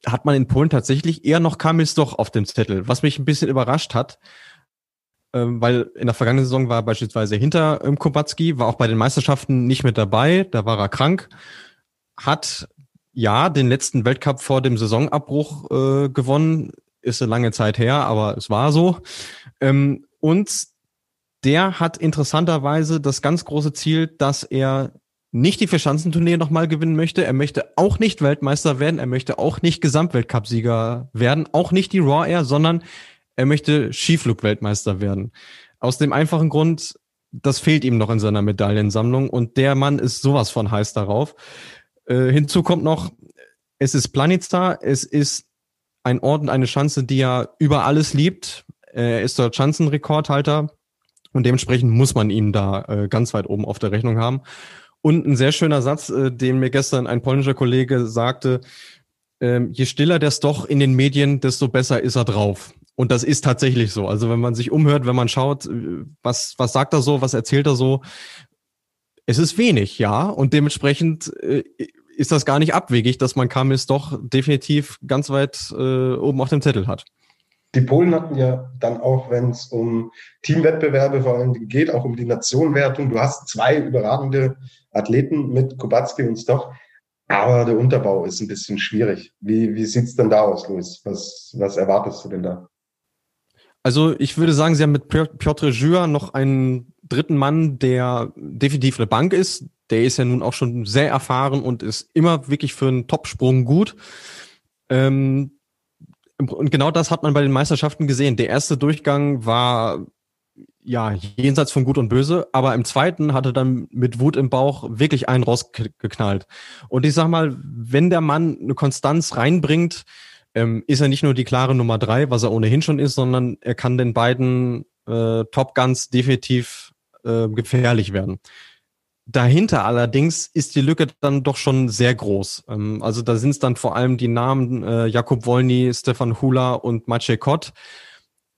hat man in Polen tatsächlich eher noch Kamils doch auf dem Zettel, was mich ein bisschen überrascht hat, weil in der vergangenen Saison war er beispielsweise hinter ähm, Kubacki, war auch bei den Meisterschaften nicht mit dabei, da war er krank, hat ja den letzten Weltcup vor dem Saisonabbruch äh, gewonnen, ist eine lange Zeit her, aber es war so. Ähm, und der hat interessanterweise das ganz große Ziel, dass er nicht die Verschanzentournee nochmal gewinnen möchte. Er möchte auch nicht Weltmeister werden. Er möchte auch nicht Gesamtweltcupsieger werden. Auch nicht die Raw Air, sondern er möchte Skiflug-Weltmeister werden. Aus dem einfachen Grund, das fehlt ihm noch in seiner Medaillensammlung und der Mann ist sowas von heiß darauf. Äh, hinzu kommt noch, es ist Planica, es ist ein Ort und eine Schanze, die er über alles liebt. Er ist dort Schanzenrekordhalter und dementsprechend muss man ihn da äh, ganz weit oben auf der Rechnung haben. Und ein sehr schöner Satz, äh, den mir gestern ein polnischer Kollege sagte, äh, je stiller der Stoch in den Medien, desto besser ist er drauf. Und das ist tatsächlich so. Also wenn man sich umhört, wenn man schaut, äh, was, was sagt er so, was erzählt er so, es ist wenig, ja. Und dementsprechend äh, ist das gar nicht abwegig, dass man Kamis doch definitiv ganz weit äh, oben auf dem Zettel hat. Die Polen hatten ja dann auch, wenn es um Teamwettbewerbe vor allem geht, auch um die Nationenwertung. Du hast zwei überragende Athleten mit Kubacki und Stoch, aber der Unterbau ist ein bisschen schwierig. Wie, wie sieht's denn da aus, Luis? Was, was erwartest du denn da? Also ich würde sagen, sie haben mit Piotr Jura noch einen dritten Mann, der definitiv eine Bank ist. Der ist ja nun auch schon sehr erfahren und ist immer wirklich für einen Topsprung gut. Ähm, und genau das hat man bei den Meisterschaften gesehen. Der erste Durchgang war ja jenseits von Gut und Böse, aber im zweiten hatte dann mit Wut im Bauch wirklich einen rausgeknallt. Und ich sag mal, wenn der Mann eine Konstanz reinbringt, ähm, ist er nicht nur die klare Nummer drei, was er ohnehin schon ist, sondern er kann den beiden äh, Top Guns definitiv äh, gefährlich werden. Dahinter allerdings ist die Lücke dann doch schon sehr groß. Ähm, also da sind es dann vor allem die Namen äh, Jakub Wolny, Stefan Hula und Maciej Kott.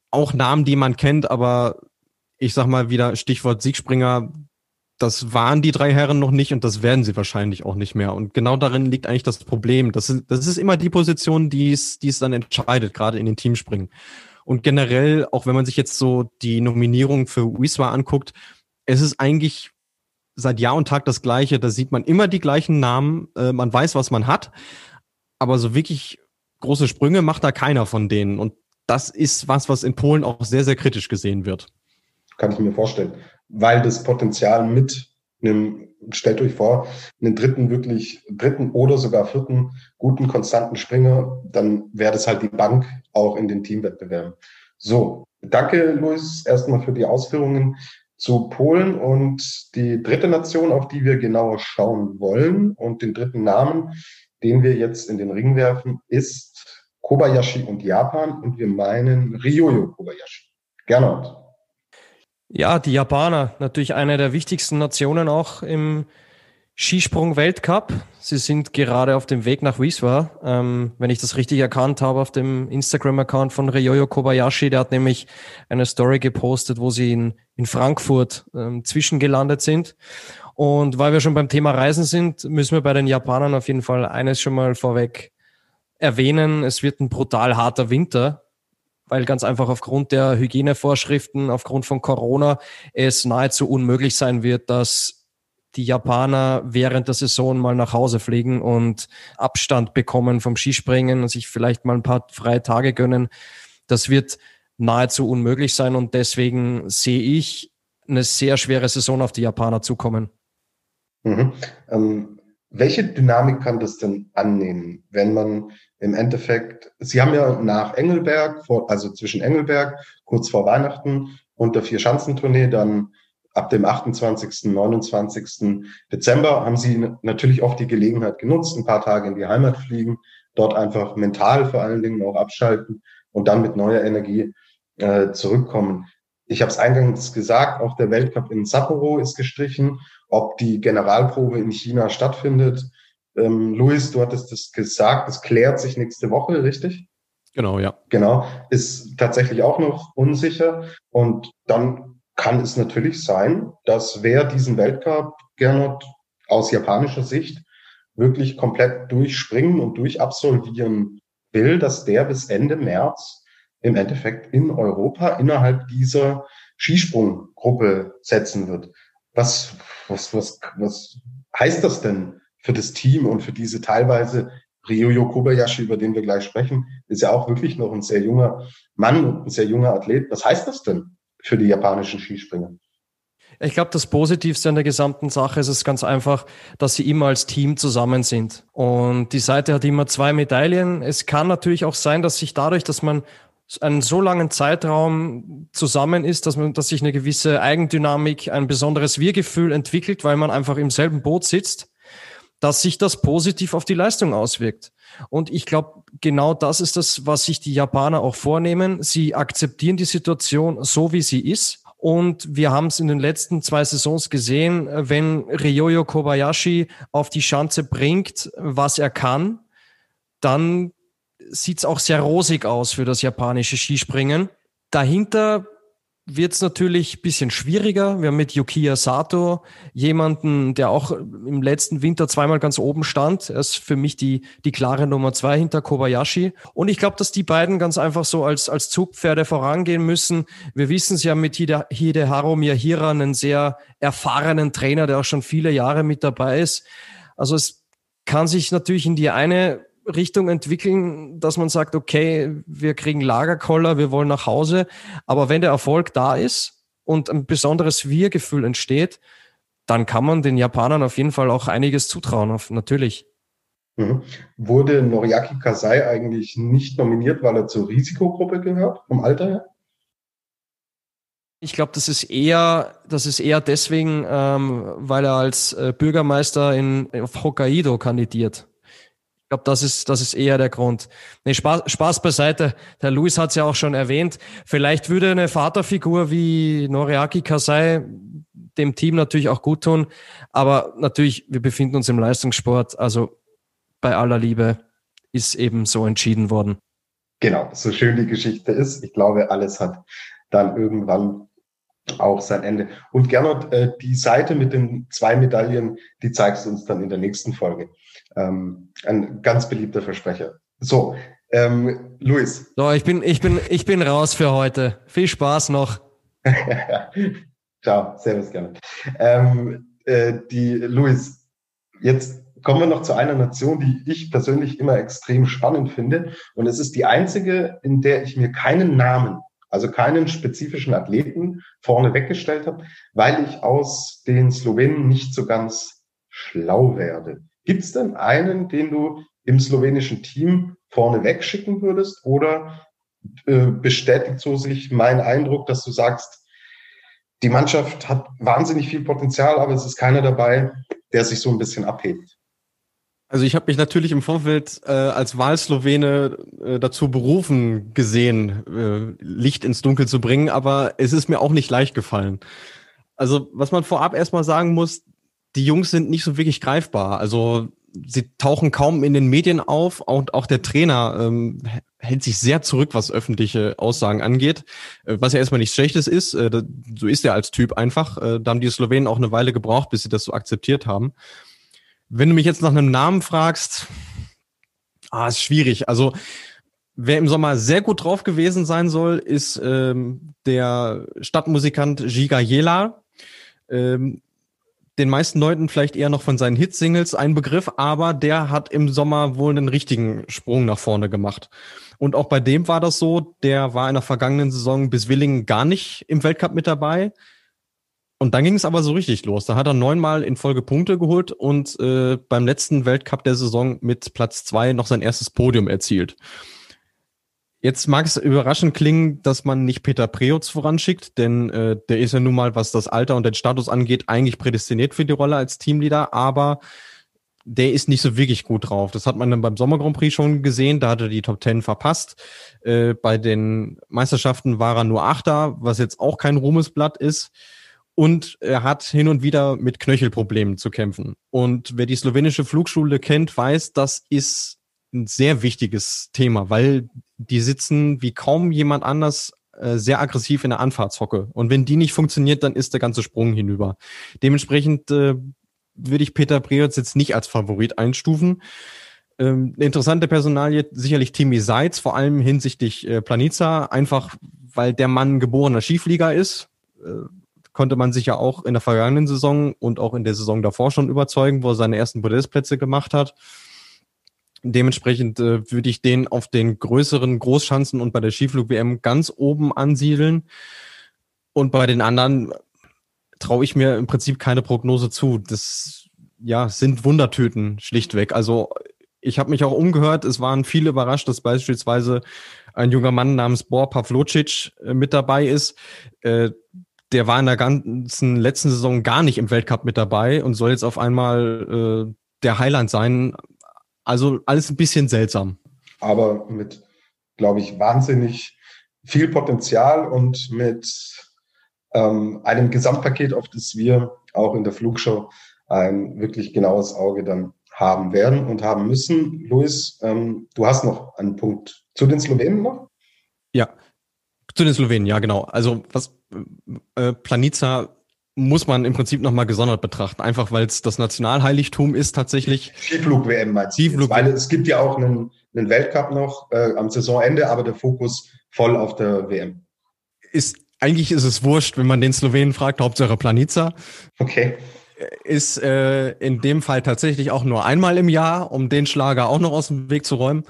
Auch Namen, die man kennt, aber ich sag mal wieder Stichwort Siegspringer, das waren die drei Herren noch nicht und das werden sie wahrscheinlich auch nicht mehr. Und genau darin liegt eigentlich das Problem. Das ist, das ist immer die Position, die es, die es dann entscheidet, gerade in den Teamspringen. Und generell, auch wenn man sich jetzt so die Nominierung für Wiswa anguckt, es ist eigentlich seit Jahr und Tag das Gleiche. Da sieht man immer die gleichen Namen. Äh, man weiß, was man hat. Aber so wirklich große Sprünge macht da keiner von denen. Und das ist was, was in Polen auch sehr, sehr kritisch gesehen wird. Kann ich mir vorstellen. Weil das Potenzial mit einem, stellt euch vor, einen dritten wirklich, dritten oder sogar vierten guten, konstanten Springer, dann wäre das halt die Bank auch in den Teamwettbewerben. So, danke, Luis, erstmal für die Ausführungen zu Polen und die dritte Nation, auf die wir genauer schauen wollen und den dritten Namen, den wir jetzt in den Ring werfen, ist Kobayashi und Japan und wir meinen Ryoyo Kobayashi. Gernot. Ja, die Japaner, natürlich eine der wichtigsten Nationen auch im Skisprung-Weltcup. Sie sind gerade auf dem Weg nach Wieswa. Ähm, wenn ich das richtig erkannt habe, auf dem Instagram-Account von Ryoyo Kobayashi, der hat nämlich eine Story gepostet, wo sie in, in Frankfurt ähm, zwischengelandet sind. Und weil wir schon beim Thema Reisen sind, müssen wir bei den Japanern auf jeden Fall eines schon mal vorweg erwähnen. Es wird ein brutal harter Winter, weil ganz einfach aufgrund der Hygienevorschriften, aufgrund von Corona es nahezu unmöglich sein wird, dass die Japaner während der Saison mal nach Hause fliegen und Abstand bekommen vom Skispringen und sich vielleicht mal ein paar freie Tage gönnen. Das wird nahezu unmöglich sein und deswegen sehe ich eine sehr schwere Saison auf die Japaner zukommen. Mhm. Ähm, welche Dynamik kann das denn annehmen, wenn man im Endeffekt, Sie haben ja nach Engelberg, vor, also zwischen Engelberg, kurz vor Weihnachten, und der Vier-Schanzentournee dann ab dem 28., 29. Dezember haben sie natürlich auch die Gelegenheit genutzt, ein paar Tage in die Heimat fliegen, dort einfach mental vor allen Dingen auch abschalten und dann mit neuer Energie äh, zurückkommen. Ich habe es eingangs gesagt, auch der Weltcup in Sapporo ist gestrichen. Ob die Generalprobe in China stattfindet, ähm, Luis, du hattest das gesagt, es klärt sich nächste Woche, richtig? Genau, ja. Genau, ist tatsächlich auch noch unsicher. Und dann kann es natürlich sein, dass wer diesen Weltcup, Gernot, aus japanischer Sicht wirklich komplett durchspringen und durchabsolvieren will, dass der bis Ende März im Endeffekt in Europa innerhalb dieser Skisprunggruppe setzen wird. Was, was, was, was heißt das denn für das Team und für diese teilweise Ryoyo Kobayashi, über den wir gleich sprechen, ist ja auch wirklich noch ein sehr junger Mann und ein sehr junger Athlet. Was heißt das denn für die japanischen Skispringer? Ich glaube, das Positivste an der gesamten Sache ist es ganz einfach, dass sie immer als Team zusammen sind. Und die Seite hat immer zwei Medaillen. Es kann natürlich auch sein, dass sich dadurch, dass man einen so langen Zeitraum zusammen ist, dass man, dass sich eine gewisse Eigendynamik, ein besonderes Wir-Gefühl entwickelt, weil man einfach im selben Boot sitzt dass sich das positiv auf die Leistung auswirkt. Und ich glaube, genau das ist das, was sich die Japaner auch vornehmen. Sie akzeptieren die Situation so, wie sie ist. Und wir haben es in den letzten zwei Saisons gesehen, wenn Ryoyo Kobayashi auf die Schanze bringt, was er kann, dann sieht es auch sehr rosig aus für das japanische Skispringen. Dahinter wird es natürlich bisschen schwieriger. Wir haben mit Yukiya Sato jemanden, der auch im letzten Winter zweimal ganz oben stand. Er ist für mich die, die klare Nummer zwei hinter Kobayashi. Und ich glaube, dass die beiden ganz einfach so als, als Zugpferde vorangehen müssen. Wir wissen es ja mit Hide, Hideharu Miyahira, einen sehr erfahrenen Trainer, der auch schon viele Jahre mit dabei ist. Also es kann sich natürlich in die eine Richtung entwickeln, dass man sagt, okay, wir kriegen Lagerkoller, wir wollen nach Hause. Aber wenn der Erfolg da ist und ein besonderes Wir-Gefühl entsteht, dann kann man den Japanern auf jeden Fall auch einiges zutrauen, auf, natürlich. Mhm. Wurde Noriaki Kasai eigentlich nicht nominiert, weil er zur Risikogruppe gehört, vom Alter her? Ich glaube, das ist eher, das ist eher deswegen, ähm, weil er als äh, Bürgermeister in, auf Hokkaido kandidiert glaube, das ist, das ist eher der Grund. Nee, Spaß, Spaß beiseite. Der Luis hat es ja auch schon erwähnt. Vielleicht würde eine Vaterfigur wie Noriaki Kasai dem Team natürlich auch gut tun. Aber natürlich, wir befinden uns im Leistungssport. Also bei aller Liebe ist eben so entschieden worden. Genau, so schön die Geschichte ist. Ich glaube, alles hat dann irgendwann auch sein Ende. Und Gernot, äh, die Seite mit den zwei Medaillen, die zeigst du uns dann in der nächsten Folge. Ähm, ein ganz beliebter Versprecher. So, ähm, Luis. So, ich bin, ich bin, ich bin raus für heute. Viel Spaß noch. Ciao, servus gerne. Ähm, äh, die Luis, jetzt kommen wir noch zu einer Nation, die ich persönlich immer extrem spannend finde. Und es ist die einzige, in der ich mir keinen Namen, also keinen spezifischen Athleten vorne weggestellt habe, weil ich aus den Slowenen nicht so ganz schlau werde. Gibt es denn einen, den du im slowenischen Team vorne wegschicken würdest? Oder äh, bestätigt so sich mein Eindruck, dass du sagst, die Mannschaft hat wahnsinnig viel Potenzial, aber es ist keiner dabei, der sich so ein bisschen abhebt? Also ich habe mich natürlich im Vorfeld äh, als Wahlslowene äh, dazu berufen gesehen, äh, Licht ins Dunkel zu bringen, aber es ist mir auch nicht leicht gefallen. Also was man vorab erstmal sagen muss, die Jungs sind nicht so wirklich greifbar. Also sie tauchen kaum in den Medien auf und auch der Trainer ähm, hält sich sehr zurück, was öffentliche Aussagen angeht, äh, was ja erstmal nichts Schlechtes ist. Äh, so ist er als Typ einfach. Äh, da haben die Slowenen auch eine Weile gebraucht, bis sie das so akzeptiert haben. Wenn du mich jetzt nach einem Namen fragst, ah, ist schwierig. Also Wer im Sommer sehr gut drauf gewesen sein soll, ist ähm, der Stadtmusikant Giga Jela. Ähm, den meisten Leuten vielleicht eher noch von seinen Hitsingles ein Begriff, aber der hat im Sommer wohl einen richtigen Sprung nach vorne gemacht. Und auch bei dem war das so, der war in der vergangenen Saison bis Willingen gar nicht im Weltcup mit dabei. Und dann ging es aber so richtig los. Da hat er neunmal in Folge Punkte geholt und äh, beim letzten Weltcup der Saison mit Platz zwei noch sein erstes Podium erzielt Jetzt mag es überraschend klingen, dass man nicht Peter Preutz voranschickt, denn äh, der ist ja nun mal, was das Alter und den Status angeht, eigentlich prädestiniert für die Rolle als Teamleader, aber der ist nicht so wirklich gut drauf. Das hat man dann beim Sommer Grand Prix schon gesehen, da hat er die Top Ten verpasst. Äh, bei den Meisterschaften war er nur Achter, was jetzt auch kein Ruhmesblatt ist. Und er hat hin und wieder mit Knöchelproblemen zu kämpfen. Und wer die slowenische Flugschule kennt, weiß, das ist ein sehr wichtiges Thema, weil die sitzen wie kaum jemand anders äh, sehr aggressiv in der Anfahrtshocke. Und wenn die nicht funktioniert, dann ist der ganze Sprung hinüber. Dementsprechend äh, würde ich Peter Breotz jetzt nicht als Favorit einstufen. Ähm, interessante Personalie sicherlich Timmy Seitz, vor allem hinsichtlich äh, Planica, einfach weil der Mann geborener Skiflieger ist. Äh, konnte man sich ja auch in der vergangenen Saison und auch in der Saison davor schon überzeugen, wo er seine ersten Podestplätze gemacht hat. Dementsprechend äh, würde ich den auf den größeren Großschanzen und bei der Skiflug-WM ganz oben ansiedeln. Und bei den anderen traue ich mir im Prinzip keine Prognose zu. Das ja sind Wundertüten schlichtweg. Also ich habe mich auch umgehört. Es waren viele überrascht, dass beispielsweise ein junger Mann namens Bor Pavlocic äh, mit dabei ist. Äh, der war in der ganzen letzten Saison gar nicht im Weltcup mit dabei und soll jetzt auf einmal äh, der Highland sein. Also alles ein bisschen seltsam. Aber mit, glaube ich, wahnsinnig viel Potenzial und mit ähm, einem Gesamtpaket, auf das wir auch in der Flugshow ein wirklich genaues Auge dann haben werden und haben müssen. Luis, ähm, du hast noch einen Punkt zu den Slowenen noch? Ja, zu den Slowenen, ja genau. Also was äh, Planica muss man im Prinzip nochmal gesondert betrachten, einfach weil es das Nationalheiligtum ist tatsächlich. Skiflug-WM meinst du? Skiflug weil es gibt ja auch einen, einen Weltcup noch äh, am Saisonende, aber der Fokus voll auf der WM. Ist, eigentlich ist es wurscht, wenn man den Slowenen fragt, Hauptsache Planica. Okay. Ist äh, in dem Fall tatsächlich auch nur einmal im Jahr, um den Schlager auch noch aus dem Weg zu räumen.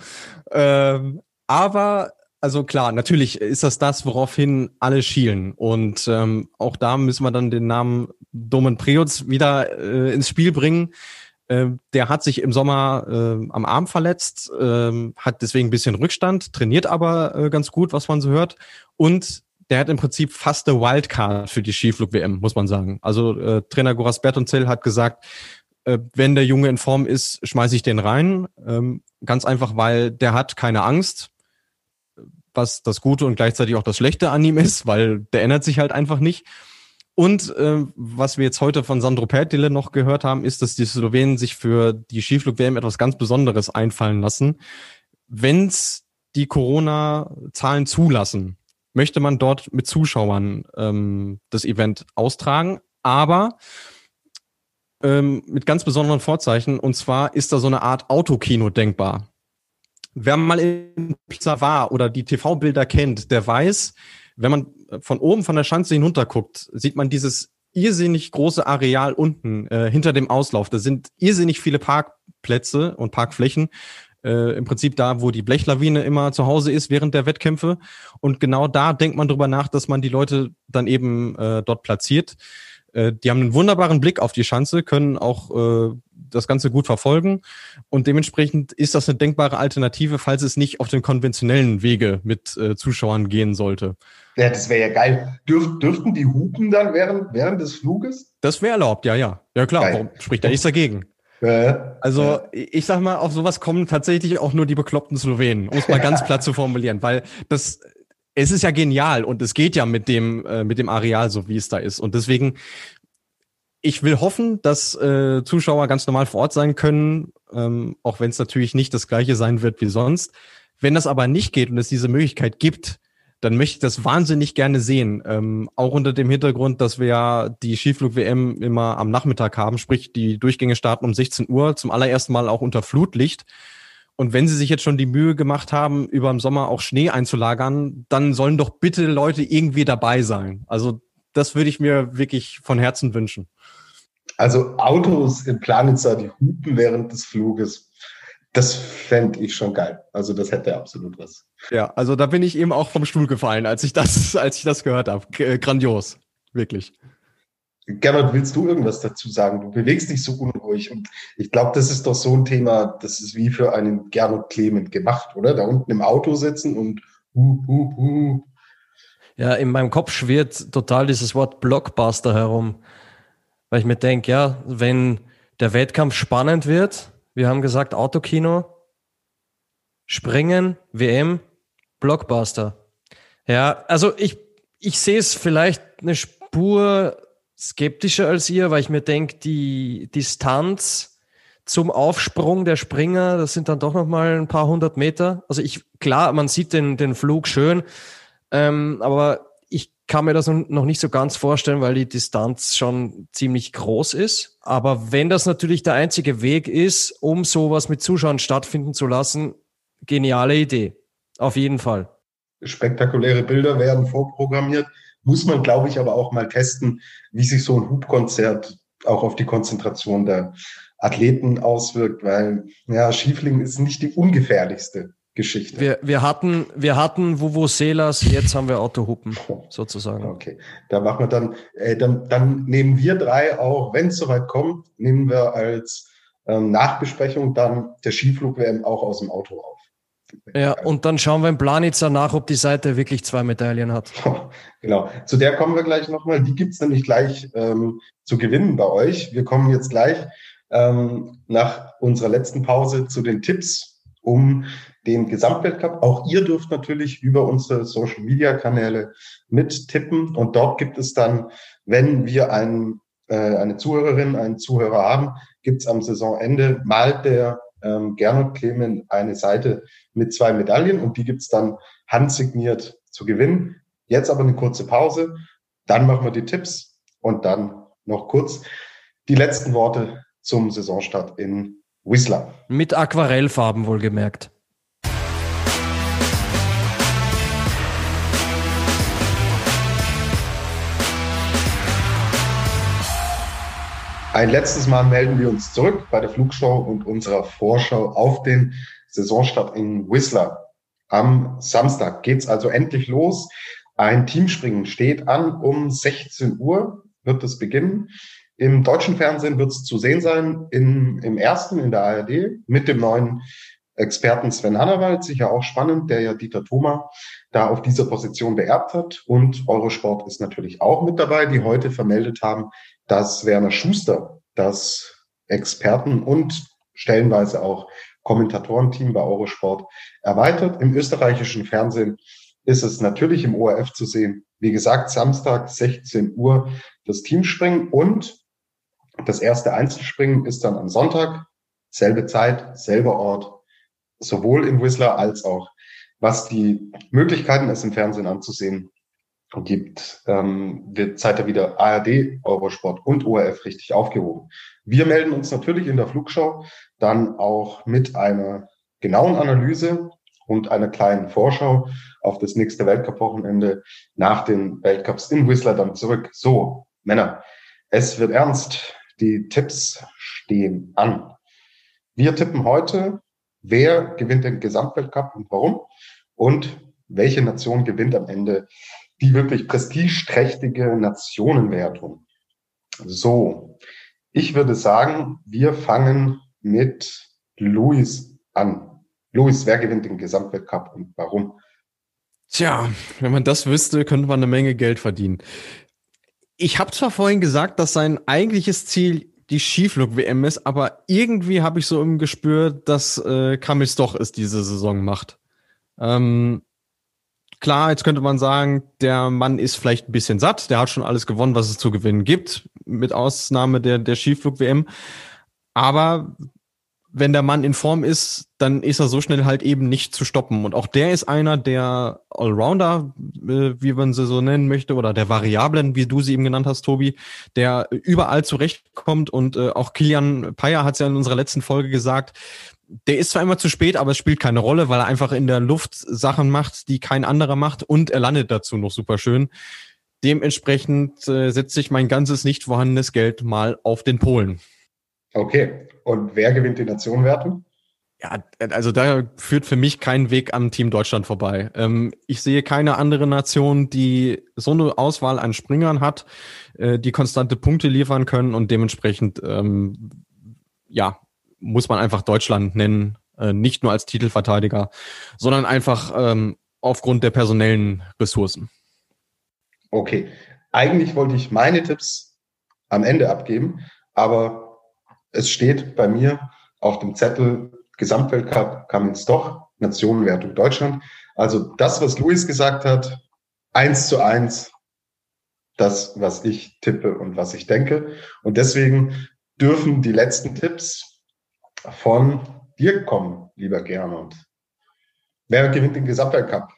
Ähm, aber also klar, natürlich ist das das, woraufhin alle schielen. Und ähm, auch da müssen wir dann den Namen Domen Preutz wieder äh, ins Spiel bringen. Äh, der hat sich im Sommer äh, am Arm verletzt, äh, hat deswegen ein bisschen Rückstand, trainiert aber äh, ganz gut, was man so hört. Und der hat im Prinzip fast eine Wildcard für die Skiflug-WM, muss man sagen. Also äh, Trainer Goras Bertonzell hat gesagt, äh, wenn der Junge in Form ist, schmeiße ich den rein. Ähm, ganz einfach, weil der hat keine Angst was das Gute und gleichzeitig auch das Schlechte an ihm ist, weil der ändert sich halt einfach nicht. Und äh, was wir jetzt heute von Sandro Pertile noch gehört haben, ist, dass die Slowenen sich für die Skiflug-WM etwas ganz Besonderes einfallen lassen. Wenn's die Corona-Zahlen zulassen, möchte man dort mit Zuschauern ähm, das Event austragen, aber ähm, mit ganz besonderen Vorzeichen. Und zwar ist da so eine Art Autokino denkbar. Wer mal in Pizza war oder die TV-Bilder kennt, der weiß, wenn man von oben von der Schanze hinunter guckt, sieht man dieses irrsinnig große Areal unten äh, hinter dem Auslauf. Da sind irrsinnig viele Parkplätze und Parkflächen. Äh, Im Prinzip da, wo die Blechlawine immer zu Hause ist während der Wettkämpfe. Und genau da denkt man drüber nach, dass man die Leute dann eben äh, dort platziert. Äh, die haben einen wunderbaren Blick auf die Schanze, können auch äh, das Ganze gut verfolgen. Und dementsprechend ist das eine denkbare Alternative, falls es nicht auf den konventionellen Wege mit äh, Zuschauern gehen sollte. Ja, das wäre ja geil. Dürf, dürften die hupen dann während, während des Fluges? Das wäre erlaubt, ja, ja. Ja klar, geil. warum spricht da nichts dagegen? Ja, also ja. ich sag mal, auf sowas kommen tatsächlich auch nur die bekloppten Slowenen, um es mal ganz platt zu formulieren, weil das es ist ja genial und es geht ja mit dem äh, mit dem Areal so wie es da ist und deswegen ich will hoffen, dass äh, Zuschauer ganz normal vor Ort sein können, ähm, auch wenn es natürlich nicht das gleiche sein wird wie sonst. Wenn das aber nicht geht und es diese Möglichkeit gibt, dann möchte ich das wahnsinnig gerne sehen. Ähm, auch unter dem Hintergrund, dass wir ja die Skiflug-WM immer am Nachmittag haben, sprich die Durchgänge starten um 16 Uhr, zum allerersten Mal auch unter Flutlicht. Und wenn sie sich jetzt schon die Mühe gemacht haben, über im Sommer auch Schnee einzulagern, dann sollen doch bitte Leute irgendwie dabei sein. Also das würde ich mir wirklich von Herzen wünschen. Also Autos in Planitzer, die hupen während des Fluges, das fände ich schon geil. Also das hätte absolut was. Ja, also da bin ich eben auch vom Stuhl gefallen, als ich das, als ich das gehört habe. Äh, grandios, wirklich. Gernot, willst du irgendwas dazu sagen? Du bewegst dich so unruhig und ich glaube, das ist doch so ein Thema, das ist wie für einen Gernot Clement gemacht, oder? Da unten im Auto sitzen und Uh, uh, uh. Ja, in meinem Kopf schwirrt total dieses Wort Blockbuster herum. Weil ich mir denke, ja, wenn der Wettkampf spannend wird, wir haben gesagt Autokino, Springen, WM, Blockbuster. Ja, also ich, ich sehe es vielleicht eine Spur skeptischer als ihr, weil ich mir denke, die Distanz zum Aufsprung der Springer, das sind dann doch noch mal ein paar hundert Meter. Also ich, klar, man sieht den, den Flug schön, ähm, aber ich kann mir das noch nicht so ganz vorstellen, weil die Distanz schon ziemlich groß ist. Aber wenn das natürlich der einzige Weg ist, um sowas mit Zuschauern stattfinden zu lassen, geniale Idee. Auf jeden Fall. Spektakuläre Bilder werden vorprogrammiert. Muss man, glaube ich, aber auch mal testen, wie sich so ein Hubkonzert auch auf die Konzentration der Athleten auswirkt, weil ja, Schiefling ist nicht die ungefährlichste Geschichte. Wir, wir hatten, wir hatten Vuvuzelas, jetzt haben wir Autohupen, sozusagen. Okay, da machen wir dann, äh, dann, dann nehmen wir drei auch, wenn es soweit kommt, nehmen wir als ähm, Nachbesprechung dann der Skiflug-WM auch aus dem Auto auf. Ja, und dann schauen wir im Planitzer nach, ob die Seite wirklich zwei Medaillen hat. Genau, zu der kommen wir gleich nochmal. Die gibt's nämlich gleich ähm, zu gewinnen bei euch. Wir kommen jetzt gleich ähm, nach unserer letzten Pause zu den Tipps um den Gesamtweltcup. Auch ihr dürft natürlich über unsere Social-Media-Kanäle mittippen. Und dort gibt es dann, wenn wir einen, äh, eine Zuhörerin, einen Zuhörer haben, gibt's am Saisonende mal der ähm, Gernot Clement eine Seite mit zwei Medaillen und die gibt's dann handsigniert zu gewinnen. Jetzt aber eine kurze Pause, dann machen wir die Tipps und dann noch kurz die letzten Worte zum Saisonstart in Whistler. Mit Aquarellfarben wohlgemerkt. Ein letztes Mal melden wir uns zurück bei der Flugshow und unserer Vorschau auf den Saisonstart in Whistler. Am Samstag geht's also endlich los. Ein Teamspringen steht an. Um 16 Uhr wird es beginnen. Im deutschen Fernsehen wird es zu sehen sein, in, im ersten, in der ARD, mit dem neuen Experten Sven Hannawald, sicher auch spannend, der ja Dieter Thoma da auf dieser Position beerbt hat. Und Eurosport ist natürlich auch mit dabei, die heute vermeldet haben, dass Werner Schuster das Experten- und stellenweise auch Kommentatorenteam bei Eurosport erweitert. Im österreichischen Fernsehen ist es natürlich im ORF zu sehen. Wie gesagt, Samstag 16 Uhr das Teamspringen und das erste Einzelspringen ist dann am Sonntag, selbe Zeit, selber Ort, sowohl in Whistler als auch was die Möglichkeiten es im Fernsehen anzusehen gibt, ähm, wird seid wieder ARD, Eurosport und ORF richtig aufgehoben. Wir melden uns natürlich in der Flugschau dann auch mit einer genauen Analyse und einer kleinen Vorschau auf das nächste Weltcup-Wochenende nach den Weltcups in Whistler dann zurück. So, Männer, es wird ernst. Die Tipps stehen an. Wir tippen heute, wer gewinnt den Gesamtweltcup und warum und welche Nation gewinnt am Ende die wirklich prestigeträchtige Nationenwertung. So, ich würde sagen, wir fangen mit Luis an. Luis, wer gewinnt den Gesamtweltcup und warum? Tja, wenn man das wüsste, könnte man eine Menge Geld verdienen. Ich habe zwar vorhin gesagt, dass sein eigentliches Ziel die Skiflug-WM ist, aber irgendwie habe ich so im Gespür, dass äh, Kamis doch es diese Saison macht. Ähm, Klar, jetzt könnte man sagen, der Mann ist vielleicht ein bisschen satt, der hat schon alles gewonnen, was es zu gewinnen gibt, mit Ausnahme der, der Skiflug-WM. Aber wenn der Mann in Form ist, dann ist er so schnell halt eben nicht zu stoppen. Und auch der ist einer der Allrounder, äh, wie man sie so nennen möchte, oder der Variablen, wie du sie eben genannt hast, Tobi, der überall zurechtkommt. Und äh, auch Kilian Payer hat es ja in unserer letzten Folge gesagt, der ist zwar immer zu spät, aber es spielt keine Rolle, weil er einfach in der Luft Sachen macht, die kein anderer macht und er landet dazu noch super schön. Dementsprechend äh, setze ich mein ganzes nicht vorhandenes Geld mal auf den Polen. Okay. Und wer gewinnt die Nationenwertung? Ja, also da führt für mich kein Weg am Team Deutschland vorbei. Ähm, ich sehe keine andere Nation, die so eine Auswahl an Springern hat, äh, die konstante Punkte liefern können und dementsprechend ähm, ja, muss man einfach Deutschland nennen, äh, nicht nur als Titelverteidiger, sondern einfach ähm, aufgrund der personellen Ressourcen. Okay. Eigentlich wollte ich meine Tipps am Ende abgeben, aber es steht bei mir auf dem Zettel Gesamtweltcup kam ins doch, Nationenwertung Deutschland. Also das, was Luis gesagt hat, eins zu eins das, was ich tippe und was ich denke. Und deswegen dürfen die letzten Tipps von dir kommen, lieber Gernot. Wer gewinnt den Gesamtweltcup?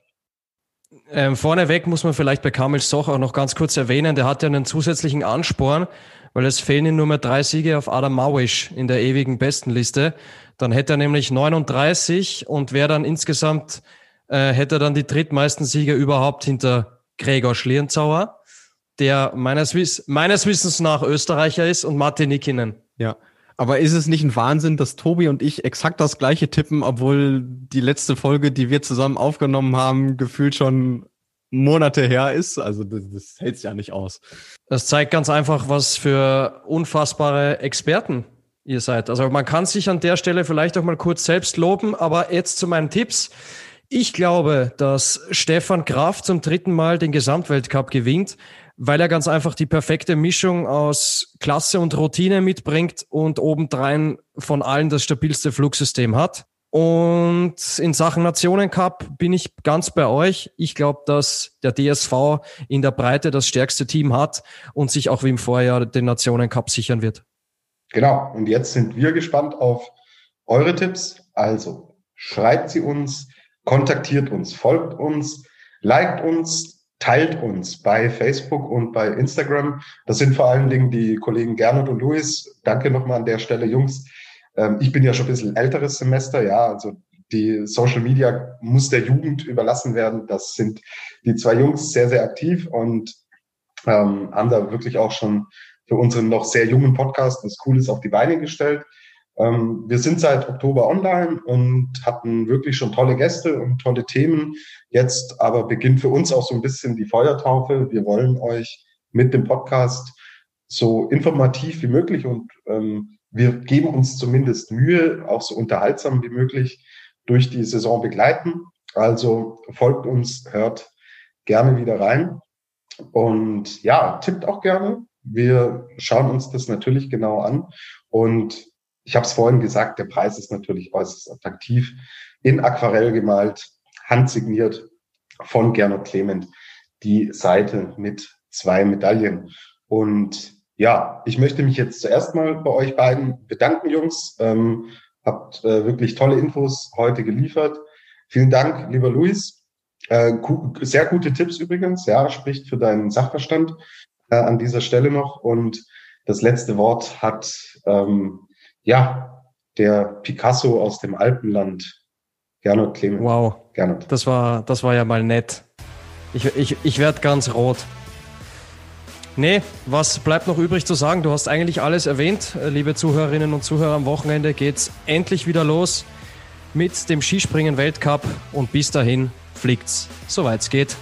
Ähm, vorneweg muss man vielleicht bei Kamil Soch auch noch ganz kurz erwähnen, der hat ja einen zusätzlichen Ansporn, weil es fehlen ihm nur mehr drei Siege auf Adam Mawish in der ewigen Bestenliste. Dann hätte er nämlich 39 und wäre dann insgesamt, äh, hätte er dann die drittmeisten Siege überhaupt hinter Gregor Schlierenzauer, der meines, Wiss meines Wissens nach Österreicher ist und Martin Nikinen. Ja. Aber ist es nicht ein Wahnsinn, dass Tobi und ich exakt das gleiche tippen, obwohl die letzte Folge, die wir zusammen aufgenommen haben, gefühlt schon Monate her ist? Also das, das hält ja nicht aus. Das zeigt ganz einfach, was für unfassbare Experten ihr seid. Also man kann sich an der Stelle vielleicht auch mal kurz selbst loben, aber jetzt zu meinen Tipps. Ich glaube, dass Stefan Graf zum dritten Mal den Gesamtweltcup gewinnt, weil er ganz einfach die perfekte Mischung aus Klasse und Routine mitbringt und obendrein von allen das stabilste Flugsystem hat. Und in Sachen Nationencup bin ich ganz bei euch. Ich glaube, dass der DSV in der Breite das stärkste Team hat und sich auch wie im Vorjahr den Nationencup sichern wird. Genau. Und jetzt sind wir gespannt auf eure Tipps. Also schreibt sie uns, kontaktiert uns, folgt uns, liked uns, teilt uns bei Facebook und bei Instagram. Das sind vor allen Dingen die Kollegen Gernot und Luis. Danke nochmal an der Stelle, Jungs. Ähm, ich bin ja schon ein bisschen älteres Semester, ja, also die Social Media muss der Jugend überlassen werden. Das sind die zwei Jungs sehr, sehr aktiv und ähm, haben da wirklich auch schon für unseren noch sehr jungen Podcast was Cooles auf die Beine gestellt. Ähm, wir sind seit Oktober online und hatten wirklich schon tolle Gäste und tolle Themen. Jetzt aber beginnt für uns auch so ein bisschen die Feuertaufe. Wir wollen euch mit dem Podcast so informativ wie möglich und ähm, wir geben uns zumindest Mühe, auch so unterhaltsam wie möglich durch die Saison begleiten. Also folgt uns, hört gerne wieder rein und ja, tippt auch gerne. Wir schauen uns das natürlich genau an und ich habe es vorhin gesagt, der Preis ist natürlich äußerst attraktiv. In Aquarell gemalt, handsigniert von Gernot Clement, die Seite mit zwei Medaillen. Und ja, ich möchte mich jetzt zuerst mal bei euch beiden bedanken, Jungs. Ähm, habt äh, wirklich tolle Infos heute geliefert. Vielen Dank, lieber Luis. Äh, sehr gute Tipps übrigens, ja, spricht für deinen Sachverstand äh, an dieser Stelle noch. Und das letzte Wort hat ähm, ja, der Picasso aus dem Alpenland, Gernot Clement. Wow. Gernot. Das war, das war ja mal nett. Ich, ich, ich werde ganz rot. Nee, was bleibt noch übrig zu sagen? Du hast eigentlich alles erwähnt. Liebe Zuhörerinnen und Zuhörer, am Wochenende geht's endlich wieder los mit dem Skispringen Weltcup und bis dahin fliegt's, soweit's geht.